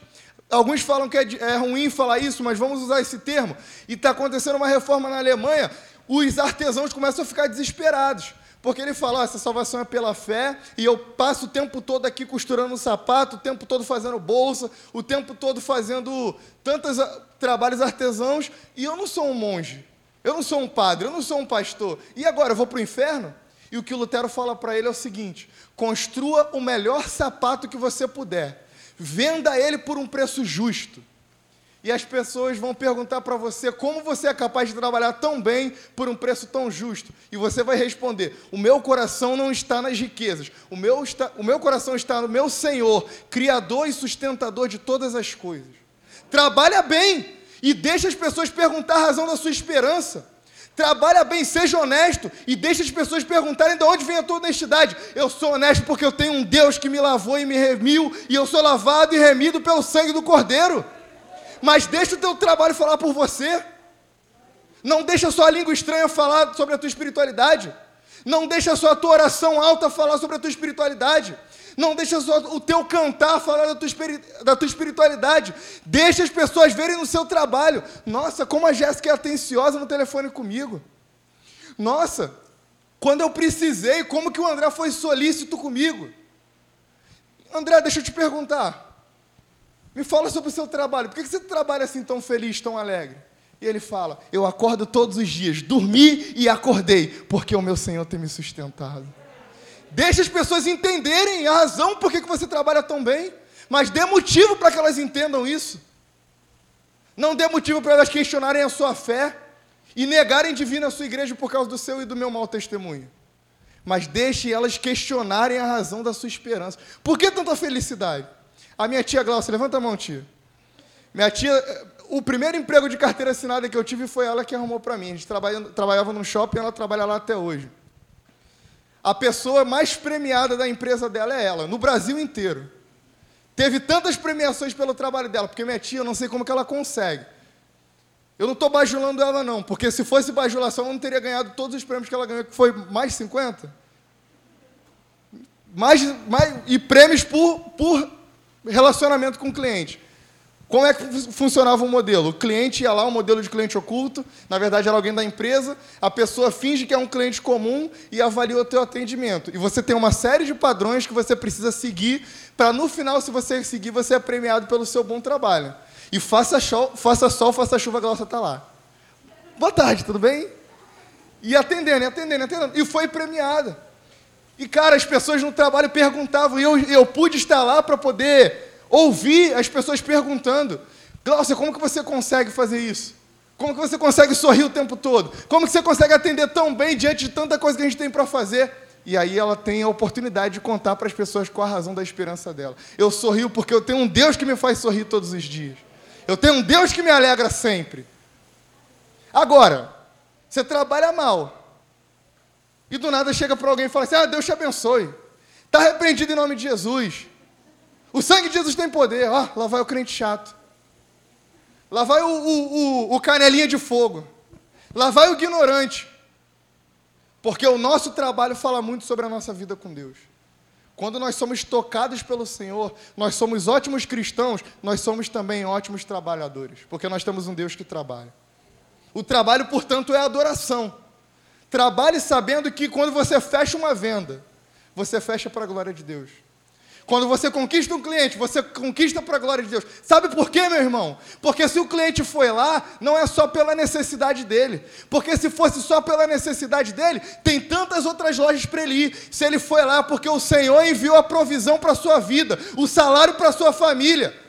alguns falam que é, é ruim falar isso, mas vamos usar esse termo, e está acontecendo uma reforma na Alemanha, os artesãos começam a ficar desesperados. Porque ele fala, oh, essa salvação é pela fé, e eu passo o tempo todo aqui costurando um sapato, o tempo todo fazendo bolsa, o tempo todo fazendo tantos trabalhos artesãos, e eu não sou um monge, eu não sou um padre, eu não sou um pastor. E agora, eu vou para o inferno? E o que Lutero fala para ele é o seguinte: construa o melhor sapato que você puder, venda ele por um preço justo. E as pessoas vão perguntar para você como você é capaz de trabalhar tão bem por um preço tão justo. E você vai responder: O meu coração não está nas riquezas, o meu, está, o meu coração está no meu Senhor, Criador e sustentador de todas as coisas. Trabalha bem e deixa as pessoas perguntar a razão da sua esperança. Trabalha bem, seja honesto e deixa as pessoas perguntarem de onde vem a tua honestidade. Eu sou honesto porque eu tenho um Deus que me lavou e me remiu, e eu sou lavado e remido pelo sangue do Cordeiro. Mas deixa o teu trabalho falar por você. Não deixa só a língua estranha falar sobre a tua espiritualidade. Não deixa só a tua oração alta falar sobre a tua espiritualidade. Não deixa só o teu cantar falar da tua, da tua espiritualidade. Deixa as pessoas verem no seu trabalho. Nossa, como a Jéssica é atenciosa no telefone comigo. Nossa, quando eu precisei, como que o André foi solícito comigo. André, deixa eu te perguntar. Me fala sobre o seu trabalho. Por que você trabalha assim tão feliz, tão alegre? E ele fala: Eu acordo todos os dias, dormi e acordei, porque o meu Senhor tem me sustentado. Deixa as pessoas entenderem a razão por que você trabalha tão bem, mas dê motivo para que elas entendam isso. Não dê motivo para elas questionarem a sua fé e negarem de vir na sua igreja por causa do seu e do meu mau testemunho. Mas deixe elas questionarem a razão da sua esperança. Por que tanta felicidade? A minha tia Glaucia, levanta a mão, tia. Minha tia, o primeiro emprego de carteira assinada que eu tive foi ela que arrumou para mim. A gente trabalhava num shopping e ela trabalha lá até hoje. A pessoa mais premiada da empresa dela é ela, no Brasil inteiro. Teve tantas premiações pelo trabalho dela, porque minha tia, eu não sei como que ela consegue. Eu não estou bajulando ela, não, porque se fosse bajulação, eu não teria ganhado todos os prêmios que ela ganhou, que foi mais de 50. Mais, mais, e prêmios por, por relacionamento com o cliente. Como é que funcionava o modelo? O cliente ia lá, um modelo de cliente oculto, na verdade era alguém da empresa, a pessoa finge que é um cliente comum e avalia o teu atendimento. E você tem uma série de padrões que você precisa seguir para no final, se você seguir, você é premiado pelo seu bom trabalho. E faça sol, faça, sol, faça chuva, a Glaucia está lá. Boa tarde, tudo bem? E atendendo, atendendo, atendendo. E foi premiada. E, cara, as pessoas no trabalho perguntavam, e eu, eu pude estar lá para poder Ouvir as pessoas perguntando: Glaucia, como que você consegue fazer isso? Como que você consegue sorrir o tempo todo? Como que você consegue atender tão bem diante de tanta coisa que a gente tem para fazer? E aí ela tem a oportunidade de contar para as pessoas qual a razão da esperança dela. Eu sorrio porque eu tenho um Deus que me faz sorrir todos os dias. Eu tenho um Deus que me alegra sempre. Agora, você trabalha mal. E do nada chega para alguém e fala assim: Ah, Deus te abençoe. Está repreendido em nome de Jesus. O sangue de Jesus tem poder. Ó, lá vai o crente chato. Lá vai o, o, o, o canelinha de fogo. Lá vai o ignorante. Porque o nosso trabalho fala muito sobre a nossa vida com Deus. Quando nós somos tocados pelo Senhor, nós somos ótimos cristãos, nós somos também ótimos trabalhadores, porque nós temos um Deus que trabalha. O trabalho, portanto, é adoração. Trabalhe sabendo que quando você fecha uma venda, você fecha para a glória de Deus. Quando você conquista um cliente, você conquista para a glória de Deus. Sabe por quê, meu irmão? Porque se o cliente foi lá, não é só pela necessidade dele. Porque se fosse só pela necessidade dele, tem tantas outras lojas para ele ir. Se ele foi lá porque o Senhor enviou a provisão para a sua vida, o salário para a sua família.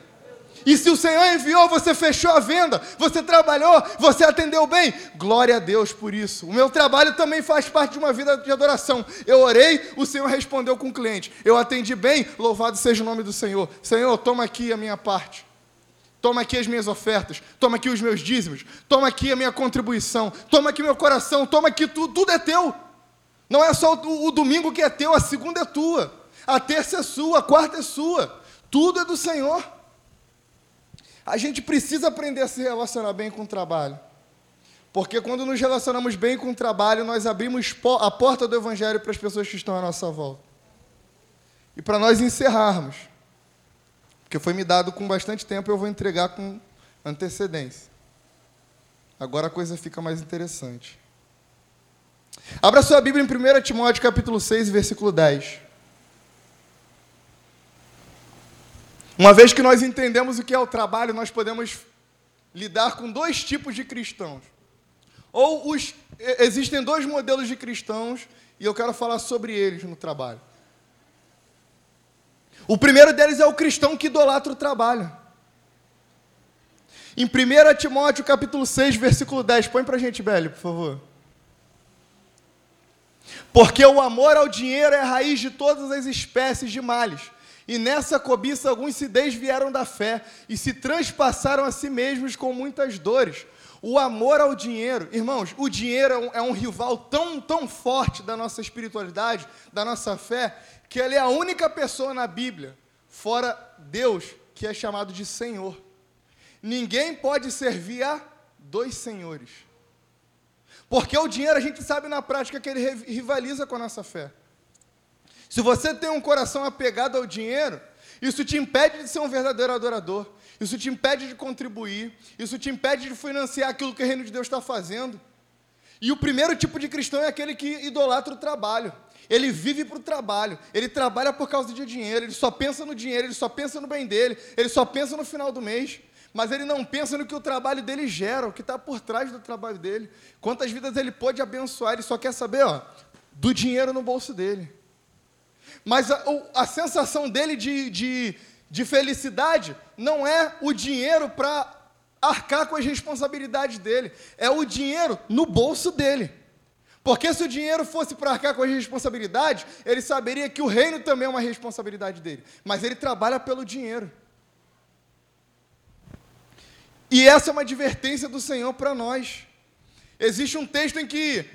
E se o Senhor enviou, você fechou a venda, você trabalhou, você atendeu bem, glória a Deus por isso. O meu trabalho também faz parte de uma vida de adoração. Eu orei, o Senhor respondeu com o cliente. Eu atendi bem, louvado seja o nome do Senhor. Senhor, toma aqui a minha parte. Toma aqui as minhas ofertas, toma aqui os meus dízimos, toma aqui a minha contribuição, toma aqui meu coração, toma aqui tudo, tudo é teu. Não é só o, o domingo que é teu, a segunda é tua, a terça é sua, a quarta é sua, tudo é do Senhor. A gente precisa aprender a se relacionar bem com o trabalho. Porque quando nos relacionamos bem com o trabalho, nós abrimos a porta do Evangelho para as pessoas que estão à nossa volta. E para nós encerrarmos, porque foi me dado com bastante tempo, eu vou entregar com antecedência. Agora a coisa fica mais interessante. Abra sua Bíblia em 1 Timóteo capítulo 6, versículo 10. Uma vez que nós entendemos o que é o trabalho, nós podemos lidar com dois tipos de cristãos. Ou os, existem dois modelos de cristãos e eu quero falar sobre eles no trabalho. O primeiro deles é o cristão que idolatra o trabalho. Em 1 Timóteo capítulo 6, versículo 10, põe para a gente, Beli, por favor. Porque o amor ao dinheiro é a raiz de todas as espécies de males E nessa cobiça, alguns se desviaram da fé e se transpassaram a si mesmos com muitas dores. O amor ao dinheiro, irmãos, o dinheiro é um, é um, rival tão, tão forte da nossa espiritualidade, da nossa fé, que ele é a única pessoa na Bíblia, fora Deus, que é chamado de Senhor. Ninguém pode servir a dois senhores. Porque o dinheiro a gente sabe na prática que ele rivaliza com a nossa fé. Se você tem um coração apegado ao dinheiro, isso te impede de ser um verdadeiro adorador. Isso te impede de contribuir. Isso te impede de financiar aquilo que o reino de Deus está fazendo. E o primeiro tipo de cristão é aquele que idolatra o trabalho. Ele vive para o trabalho, ele trabalha por causa de dinheiro, ele só pensa no dinheiro, ele só pensa no bem dele, ele só pensa no final do mês, mas ele não pensa no que o trabalho dele gera, o que está por trás do trabalho dele, quantas vidas ele pode abençoar, ele só quer saber ó, do dinheiro no bolso dele. Mas a, a sensação dele de, de, de felicidade não é o dinheiro para arcar com as responsabilidades dele, é o dinheiro no bolso dele. Porque se o dinheiro fosse para arcar com as responsabilidades, ele saberia que o reino também é uma responsabilidade dele. Mas ele trabalha pelo dinheiro. E essa é uma advertência do Senhor para nós. Existe um texto em que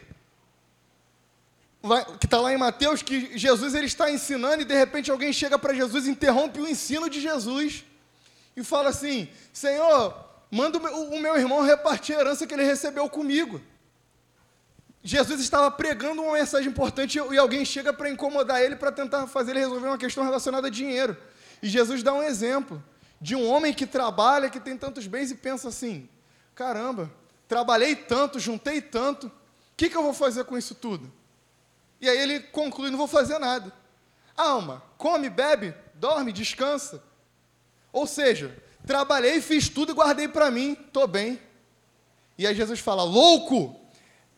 que está lá em Mateus, que Jesus ele está ensinando e de repente alguém chega para Jesus, interrompe o ensino de Jesus e fala assim: Senhor, manda o meu irmão repartir a herança que ele recebeu comigo. Jesus estava pregando uma mensagem importante e alguém chega para incomodar ele para tentar fazer ele resolver uma questão relacionada a dinheiro. E Jesus dá um exemplo de um homem que trabalha, que tem tantos bens e pensa assim: caramba, trabalhei tanto, juntei tanto, o que, que eu vou fazer com isso tudo? E aí ele conclui: não vou fazer nada. Alma, come, bebe, dorme, descansa. Ou seja, trabalhei, fiz tudo e guardei para mim, estou bem. E aí Jesus fala: louco,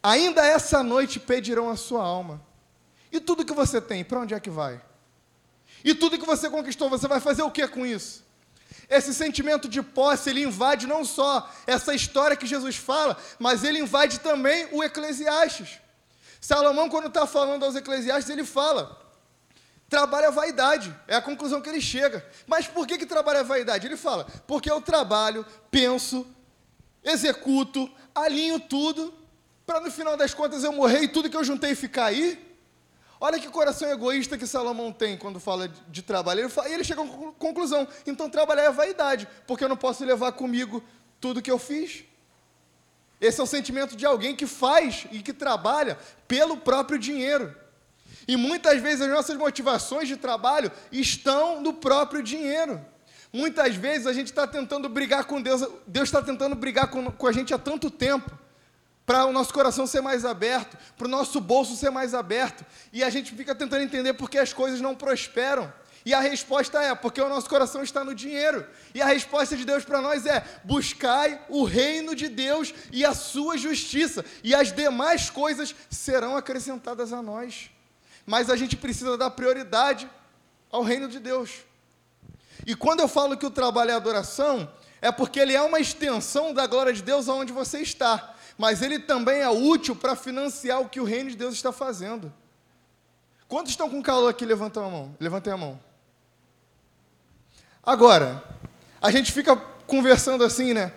ainda essa noite pedirão a sua alma. E tudo que você tem, para onde é que vai? E tudo que você conquistou, você vai fazer o que com isso? Esse sentimento de posse, ele invade não só essa história que Jesus fala, mas ele invade também o Eclesiastes. Salomão, quando está falando aos Eclesiastes, ele fala: trabalho é vaidade, é a conclusão que ele chega. Mas por que, que trabalho é vaidade? Ele fala: porque eu trabalho, penso, executo, alinho tudo, para no final das contas eu morrer e tudo que eu juntei ficar aí. Olha que coração egoísta que Salomão tem quando fala de trabalho. Ele fala, e ele chega à conclusão: então trabalhar é vaidade, porque eu não posso levar comigo tudo que eu fiz. Esse é o sentimento de alguém que faz e que trabalha pelo próprio dinheiro. E muitas vezes as nossas motivações de trabalho estão no próprio dinheiro. Muitas vezes a gente está tentando brigar com Deus, Deus está tentando brigar com, com a gente há tanto tempo, para o nosso coração ser mais aberto, para o nosso bolso ser mais aberto, e a gente fica tentando entender por que as coisas não prosperam. E a resposta é: porque o nosso coração está no dinheiro. E a resposta de Deus para nós é: buscai o reino de Deus e a sua justiça, e as demais coisas serão acrescentadas a nós. Mas a gente precisa dar prioridade ao reino de Deus. E quando eu falo que o trabalho é adoração, é porque ele é uma extensão da glória de Deus aonde você está, mas ele também é útil para financiar o que o reino de Deus está fazendo. Quantos estão com calor aqui? Levantem a mão. Levantem a mão. Agora, a gente fica conversando assim, né?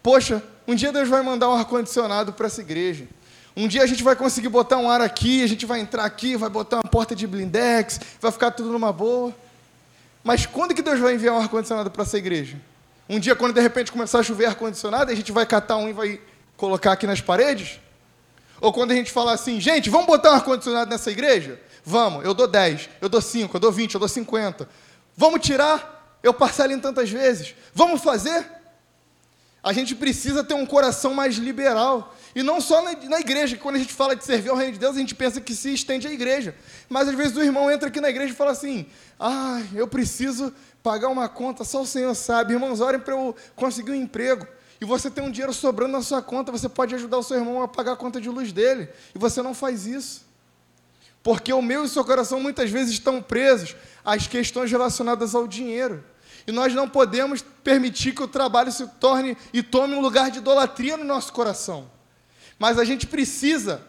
Poxa, um dia Deus vai mandar um ar-condicionado para essa igreja. Um dia a gente vai conseguir botar um ar aqui, a gente vai entrar aqui, vai botar uma porta de blindex, vai ficar tudo numa boa. Mas quando que Deus vai enviar um ar-condicionado para essa igreja? Um dia, quando de repente começar a chover ar-condicionado, a gente vai catar um e vai colocar aqui nas paredes? Ou quando a gente falar assim, gente, vamos botar um ar-condicionado nessa igreja? Vamos, eu dou 10, eu dou 5, eu dou 20, eu dou 50. Vamos tirar eu parcelo em tantas vezes. Vamos fazer? A gente precisa ter um coração mais liberal. E não só na, na igreja, quando a gente fala de servir ao reino de Deus, a gente pensa que se estende à igreja. Mas às vezes o irmão entra aqui na igreja e fala assim: ah, eu preciso pagar uma conta, só o Senhor sabe. Irmãos, orem para eu conseguir um emprego. E você tem um dinheiro sobrando na sua conta, você pode ajudar o seu irmão a pagar a conta de luz dele. E você não faz isso. Porque o meu e o seu coração muitas vezes estão presos às questões relacionadas ao dinheiro. E nós não podemos permitir que o trabalho se torne e tome um lugar de idolatria no nosso coração. Mas a gente precisa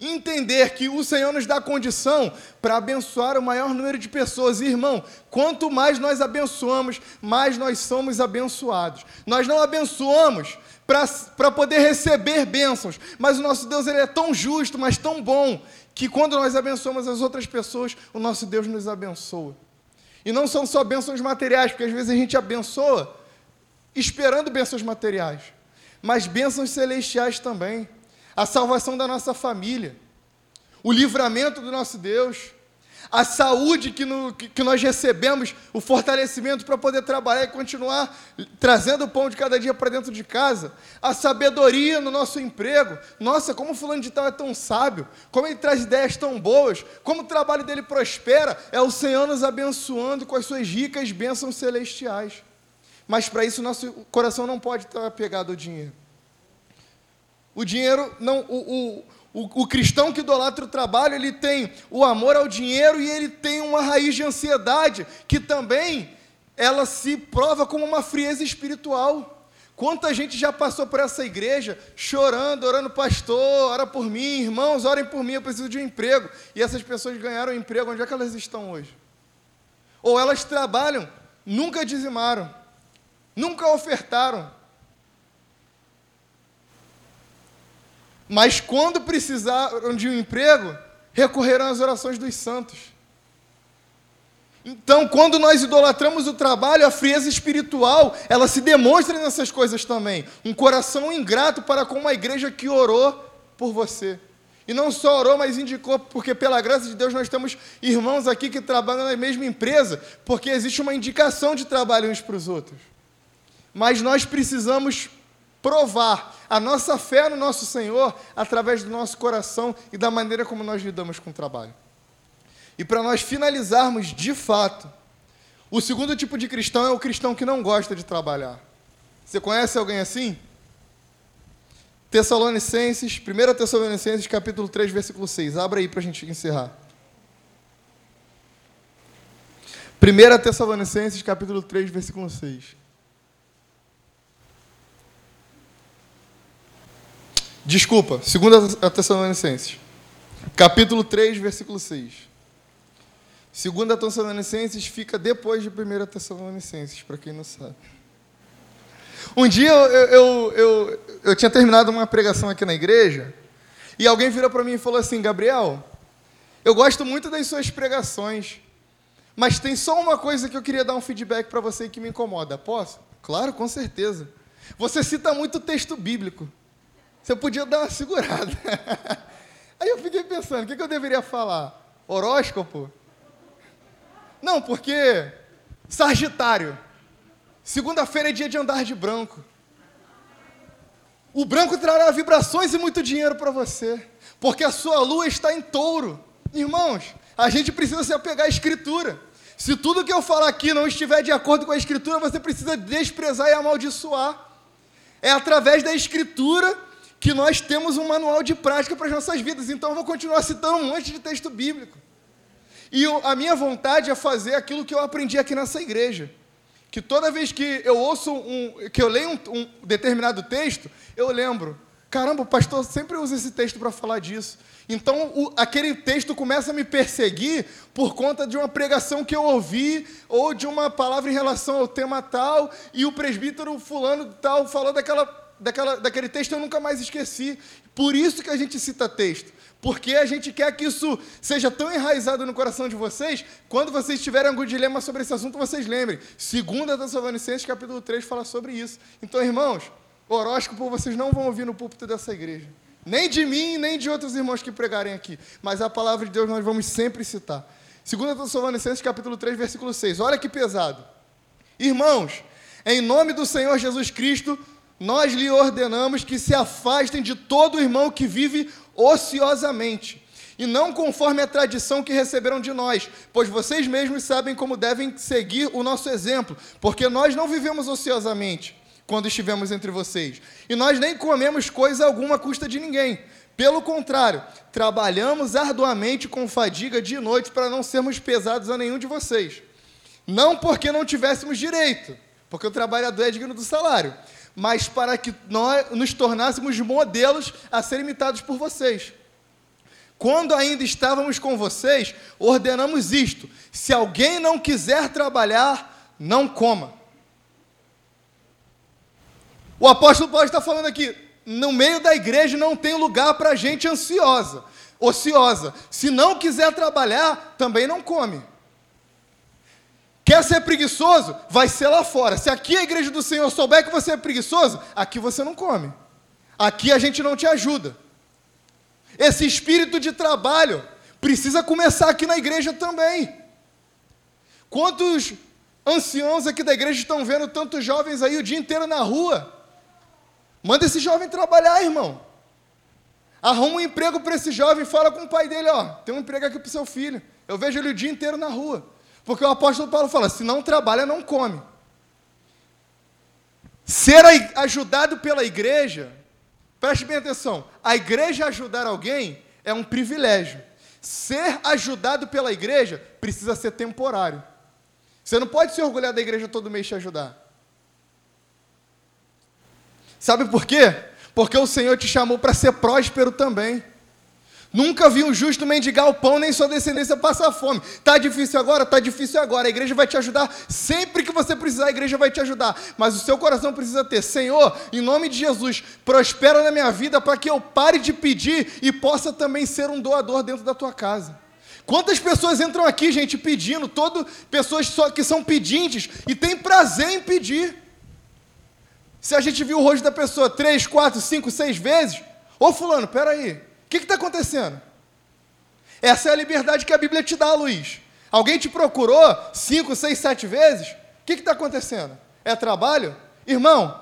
entender que o Senhor nos dá condição para abençoar o maior número de pessoas. E, irmão, quanto mais nós abençoamos, mais nós somos abençoados. Nós não abençoamos para poder receber bênçãos, mas o nosso Deus ele é tão justo, mas tão bom, que quando nós abençoamos as outras pessoas, o nosso Deus nos abençoa. E não são só bênçãos materiais, porque às vezes a gente abençoa esperando bênçãos materiais, mas bênçãos celestiais também. A salvação da nossa família, o livramento do nosso Deus, a saúde que, no, que, nós recebemos, o fortalecimento para poder trabalhar e continuar trazendo o pão de cada dia para dentro de casa, a sabedoria no nosso emprego. Nossa, como o fulano de tal é tão sábio, como ele traz ideias tão boas, como o trabalho dele prospera, é o Senhor nos abençoando com as suas ricas bênçãos celestiais. Mas para isso nosso coração não pode estar apegado ao dinheiro. O dinheiro não. O, o, o, o, cristão que idolatra o trabalho, ele tem o amor ao dinheiro e ele tem uma raiz de ansiedade, que também ela se prova como uma frieza espiritual. Quanta gente já passou por essa igreja chorando, orando, pastor, ora por mim, irmãos, orem por mim, eu preciso de um emprego. E essas pessoas ganharam um emprego, onde é que elas estão hoje? Ou elas trabalham, nunca dizimaram, nunca ofertaram, Mas quando precisaram de um emprego, recorreram às orações dos santos. Então, quando nós idolatramos o trabalho, a frieza espiritual, ela se demonstra nessas coisas também. Um coração ingrato para com uma igreja que orou por você. E não só orou, mas indicou, porque pela graça de Deus nós temos irmãos aqui que trabalham na mesma empresa, porque existe uma indicação de trabalho uns para os outros. Mas nós precisamos provar a nossa fé no nosso Senhor através do nosso coração e da maneira como nós lidamos com o trabalho. E para nós finalizarmos de fato, o segundo tipo de cristão é o cristão que não gosta de trabalhar. Você conhece alguém assim? Tessalonicenses, 1 Tessalonicenses, capítulo 3, versículo 6. Abra aí para a gente encerrar. 1 Tessalonicenses, capítulo 3, versículo 6. Desculpa, 2 Tessalonicenses, capítulo 3, versículo 6. 2 Tessalonicenses fica depois de 1 Tessalonicenses, para quem não sabe. Um dia eu, eu, eu, eu, tinha terminado uma pregação aqui na igreja, e alguém virou para mim e falou assim: Gabriel, eu gosto muito das suas pregações, mas tem só uma coisa que eu queria dar um feedback para você que me incomoda. Posso? Claro, com certeza. Você cita muito texto bíblico. Você podia dar uma segurada. Aí eu fiquei pensando, o que, eu deveria falar? Horóscopo? Não, porque Sagitário. Segunda-feira é dia de andar de branco. O branco trará vibrações e muito dinheiro para você, porque a sua lua está em touro. Irmãos, a gente precisa se apegar à escritura. Se tudo que eu falar aqui não estiver de acordo com a escritura, você precisa desprezar e amaldiçoar. É através da escritura que nós temos um manual de prática para as nossas vidas. Então eu vou continuar citando um monte de texto bíblico. E eu, a minha vontade é fazer aquilo que eu aprendi aqui nessa igreja. Que toda vez que eu ouço um, que eu leio um, um determinado texto, eu lembro, caramba, o pastor sempre usa esse texto para falar disso. Então, o, aquele texto começa a me perseguir por conta de uma pregação que eu ouvi, ou de uma palavra em relação ao tema tal, e o presbítero fulano tal falou daquela daquela, daquele texto eu nunca mais esqueci. Por isso que a gente cita texto. Porque a gente quer que isso seja tão enraizado no coração de vocês, quando vocês tiverem algum dilema sobre esse assunto, vocês lembrem. Segunda Tessalonicenses, capítulo 3, fala sobre isso. Então, irmãos, horóscopo vocês não vão ouvir no púlpito dessa igreja. Nem de mim, nem de outros irmãos que pregarem aqui. Mas a palavra de Deus nós vamos sempre citar. Segunda Tessalonicenses, capítulo 3, versículo 6. Olha que pesado. Irmãos, em nome do Senhor Jesus Cristo, nós lhe ordenamos que se afastem de todo irmão que vive ociosamente, e não conforme a tradição que receberam de nós, pois vocês mesmos sabem como devem seguir o nosso exemplo, porque nós não vivemos ociosamente quando estivemos entre vocês, e nós nem comemos coisa alguma à custa de ninguém. Pelo contrário, trabalhamos arduamente com fadiga de noite para não sermos pesados a nenhum de vocês. Não porque não tivéssemos direito, porque o trabalhador é digno do salário, mas para que nós nos tornássemos modelos a serem imitados por vocês. quando ainda estávamos com vocês, ordenamos isto: se alguém não quiser trabalhar, não coma. O apóstolo Paulo está falando aqui: no meio da igreja não tem lugar para gente ansiosa, ociosa. Se não quiser trabalhar, também não come. Quer ser preguiçoso? Vai ser lá fora. Se aqui a igreja do Senhor souber que você é preguiçoso, aqui você não come. Aqui a gente não te ajuda. Esse espírito de trabalho precisa começar aqui na igreja também. Quantos anciãos aqui da igreja estão vendo tantos jovens aí o dia inteiro na rua? Manda esse jovem trabalhar, irmão. Arruma um emprego para esse jovem, fala com o pai dele, ó, tem um emprego aqui para o seu filho. Eu vejo ele o dia inteiro na rua. Porque o apóstolo Paulo fala: se não trabalha, não come. Ser ajudado pela igreja, preste bem atenção, a igreja ajudar alguém é um privilégio. Ser ajudado pela igreja precisa ser temporário. Você não pode se orgulhar da igreja todo mês te ajudar. Sabe por quê? Porque o Senhor te chamou para ser próspero também. Nunca vi um justo mendigar o pão, nem sua descendência passar fome. Tá difícil agora? Tá difícil agora. A igreja vai te ajudar. Sempre que você precisar, a igreja vai te ajudar. Mas o seu coração precisa ter: Senhor, em nome de Jesus, prospera na minha vida para que eu pare de pedir e possa também ser um doador dentro da tua casa. Quantas pessoas entram aqui, gente, pedindo? Todo pessoas só que são pedintes e têm prazer em pedir. Se a gente viu o rosto da pessoa três, quatro, cinco, seis vezes, ô fulano, peraí, que está acontecendo? Essa é a liberdade que a Bíblia te dá, Luiz. Alguém te procurou cinco, seis, sete vezes? O que está acontecendo? É trabalho? Irmão,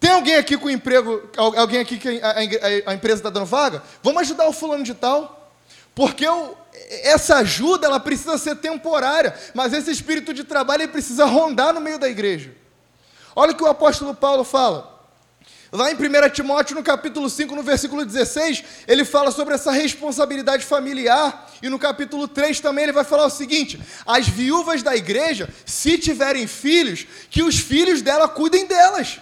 tem alguém aqui com emprego, alguém aqui que a, a, a empresa está dando vaga? Vamos ajudar o fulano de tal. Porque o, essa ajuda ela precisa ser temporária, mas esse espírito de trabalho ele precisa rondar no meio da igreja. Olha o que o apóstolo Paulo fala. Lá em 1 Timóteo, no capítulo 5, no versículo 16, ele fala sobre essa responsabilidade familiar. E no capítulo 3 também ele vai falar o seguinte: as viúvas da igreja, se tiverem filhos, que os filhos dela cuidem delas.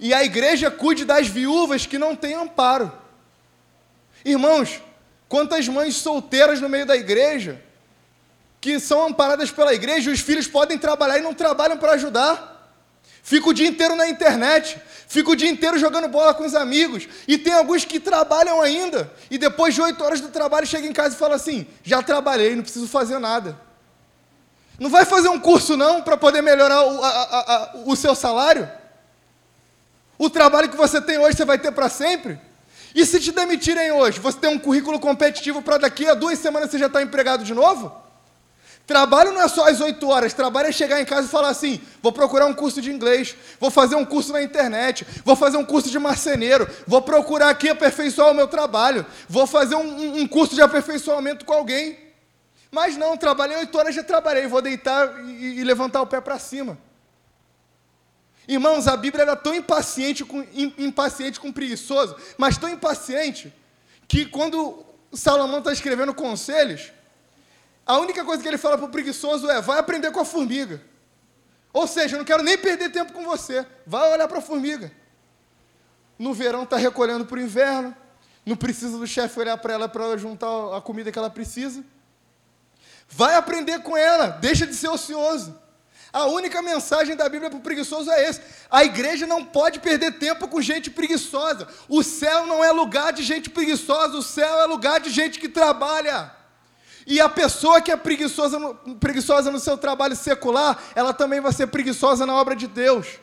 E a igreja cuide das viúvas que não têm amparo. Irmãos, quantas mães solteiras no meio da igreja, que são amparadas pela igreja, os filhos podem trabalhar e não trabalham para ajudar. Fica o dia inteiro na internet, fica o dia inteiro jogando bola com os amigos. E tem alguns que trabalham ainda. E depois de oito horas do trabalho chega em casa e fala assim: já trabalhei, não preciso fazer nada. Não vai fazer um curso não para poder melhorar o, a, a, a, o seu salário? O trabalho que você tem hoje você vai ter para sempre? E se te demitirem hoje, você tem um currículo competitivo para daqui a duas semanas você já está empregado de novo? Trabalho não é só as oito horas, trabalho é chegar em casa e falar assim: vou procurar um curso de inglês, vou fazer um curso na internet, vou fazer um curso de marceneiro, vou procurar aqui aperfeiçoar o meu trabalho, vou fazer um, um curso de aperfeiçoamento com alguém. Mas não, trabalhei oito horas, já trabalhei, vou deitar e, e levantar o pé para cima. Irmãos, a Bíblia era tão impaciente com, impaciente com preguiçoso, mas tão impaciente, que quando Salomão está escrevendo conselhos, a única coisa que ele fala para o preguiçoso é: vai aprender com a formiga. Ou seja, eu não quero nem perder tempo com você. Vai olhar para a formiga. No verão está recolhendo para o inverno. Não precisa do chefe olhar para ela para juntar a comida que ela precisa. Vai aprender com ela. Deixa de ser ocioso. A única mensagem da Bíblia para o preguiçoso é esse. A igreja não pode perder tempo com gente preguiçosa. O céu não é lugar de gente preguiçosa. O céu é lugar de gente que trabalha. E a pessoa que é preguiçosa no, preguiçosa no seu trabalho secular, ela também vai ser preguiçosa na obra de Deus.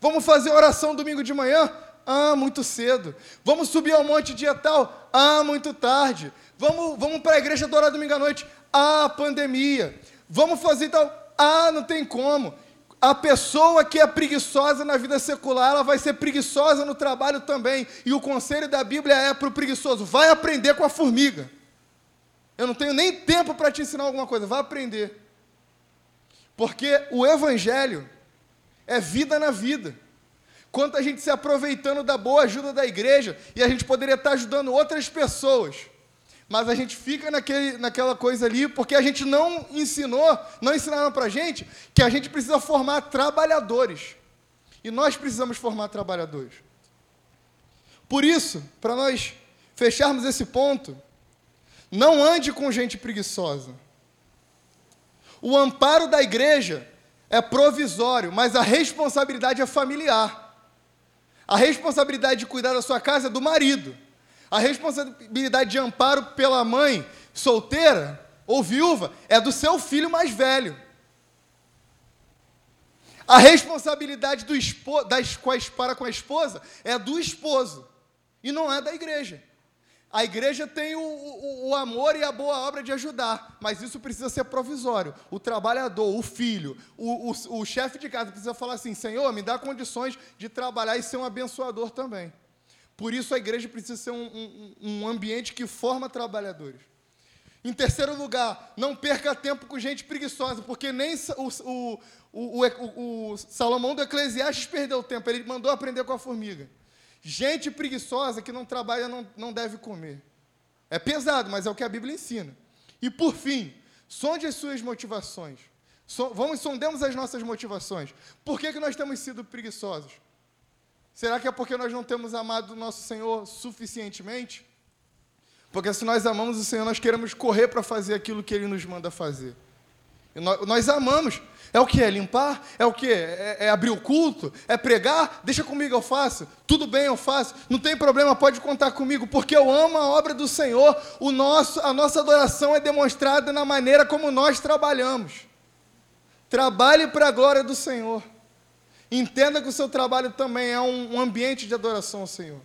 Vamos fazer oração domingo de manhã? Ah, muito cedo. Vamos subir ao monte dia tal? Ah, muito tarde. Vamos, vamos para a igreja adorar domingo à noite? Ah, pandemia. Vamos fazer tal? Ah, não tem como. A pessoa que é preguiçosa na vida secular, ela vai ser preguiçosa no trabalho também. E o conselho da Bíblia é para o preguiçoso: vai aprender com a formiga. Eu não tenho nem tempo para te ensinar alguma coisa, vá aprender. Porque o Evangelho é vida na vida. Quanta gente se aproveitando da boa ajuda da igreja e a gente poderia estar ajudando outras pessoas. Mas a gente fica naquele, naquela coisa ali porque a gente não ensinou, não ensinaram para a gente que a gente precisa formar trabalhadores. E nós precisamos formar trabalhadores. Por isso, para nós fecharmos esse ponto, não ande com gente preguiçosa. O amparo da igreja é provisório, mas a responsabilidade é familiar. A responsabilidade de cuidar da sua casa é do marido. A responsabilidade de amparo pela mãe solteira ou viúva é do seu filho mais velho. A responsabilidade do das, para com a esposa é do esposo e não é da igreja. A igreja tem o, o, o, amor e a boa obra de ajudar, mas isso precisa ser provisório. O trabalhador, o filho, o, o, chefe de casa precisa falar assim: Senhor, me dá condições de trabalhar e ser um abençoador também. Por isso a igreja precisa ser um, um, um ambiente que forma trabalhadores. Em terceiro lugar, não perca tempo com gente preguiçosa, porque nem o, o Salomão do Eclesiastes perdeu tempo, ele mandou aprender com a formiga. Gente preguiçosa que não trabalha não, não deve comer. É pesado, mas é o que a Bíblia ensina. E por fim, sonde as suas motivações. So, vamos sondemos as nossas motivações. Por que, que nós temos sido preguiçosos? Será que é porque nós não temos amado o nosso Senhor suficientemente? Porque se nós amamos o Senhor, nós queremos correr para fazer aquilo que Ele nos manda fazer. Nós, nós, amamos. É o que? É limpar? É o que? É, é, abrir o culto? É pregar? Deixa comigo, eu faço. Tudo bem, eu faço. Não tem problema, pode contar comigo, porque eu amo a obra do Senhor. O nosso, a nossa adoração é demonstrada na maneira como nós trabalhamos. Trabalhe para a glória do Senhor. Entenda que o seu trabalho também é um, um ambiente de adoração ao Senhor.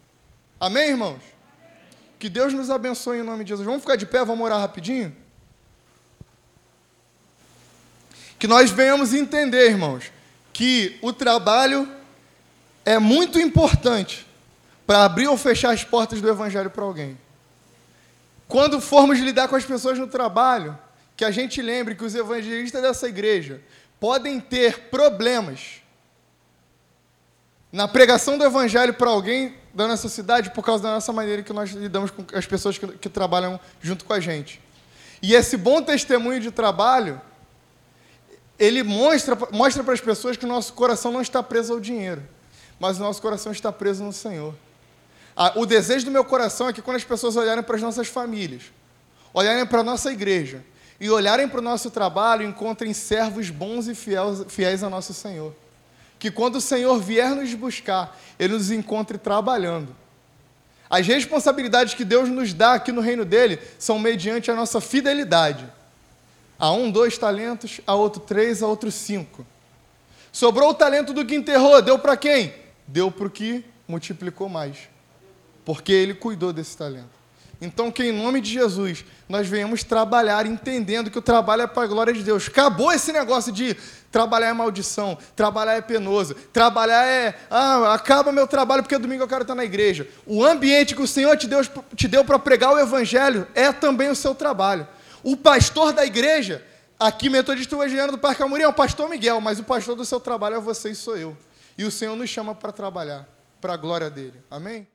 Amém, irmãos? Que Deus nos abençoe em nome de Jesus. Vamos ficar de pé, vamos orar rapidinho? Que nós venhamos entender, irmãos, que o trabalho é muito importante para abrir ou fechar as portas do Evangelho para alguém. Quando formos lidar com as pessoas no trabalho, que a gente lembre que os evangelistas dessa igreja podem ter problemas na pregação do Evangelho para alguém da nossa cidade por causa da nossa maneira que nós lidamos com as pessoas que, que trabalham junto com a gente. E esse bom testemunho de trabalho ele mostra, mostra para as pessoas que o nosso coração não está preso ao dinheiro, mas o nosso coração está preso no Senhor. o desejo do meu coração é que quando as pessoas olharem para as nossas famílias, olharem para a nossa igreja e olharem para o nosso trabalho, encontrem servos bons e fiéis, fiéis a nosso Senhor. Que quando o Senhor vier nos buscar, Ele nos encontre trabalhando. As responsabilidades que Deus nos dá aqui no reino dele são mediante a nossa fidelidade. A um, dois talentos, a outro três, a outro cinco. Sobrou o talento do que enterrou, deu para quem? Deu para o que multiplicou mais. Porque ele cuidou desse talento. Então, que em nome de Jesus nós venhamos trabalhar entendendo que o trabalho é para a glória de Deus. Acabou esse negócio de trabalhar é maldição, trabalhar é penoso, trabalhar é. Ah, acaba meu trabalho porque domingo eu quero estar na igreja. O ambiente que o Senhor te deu, te deu para pregar o Evangelho é também o seu trabalho. O pastor da igreja, aqui, Metodista Evangeliano do Parque Amorim, é o pastor Miguel, mas o pastor do seu trabalho é você e sou eu. E o Senhor nos chama para trabalhar, para a glória dele. Amém?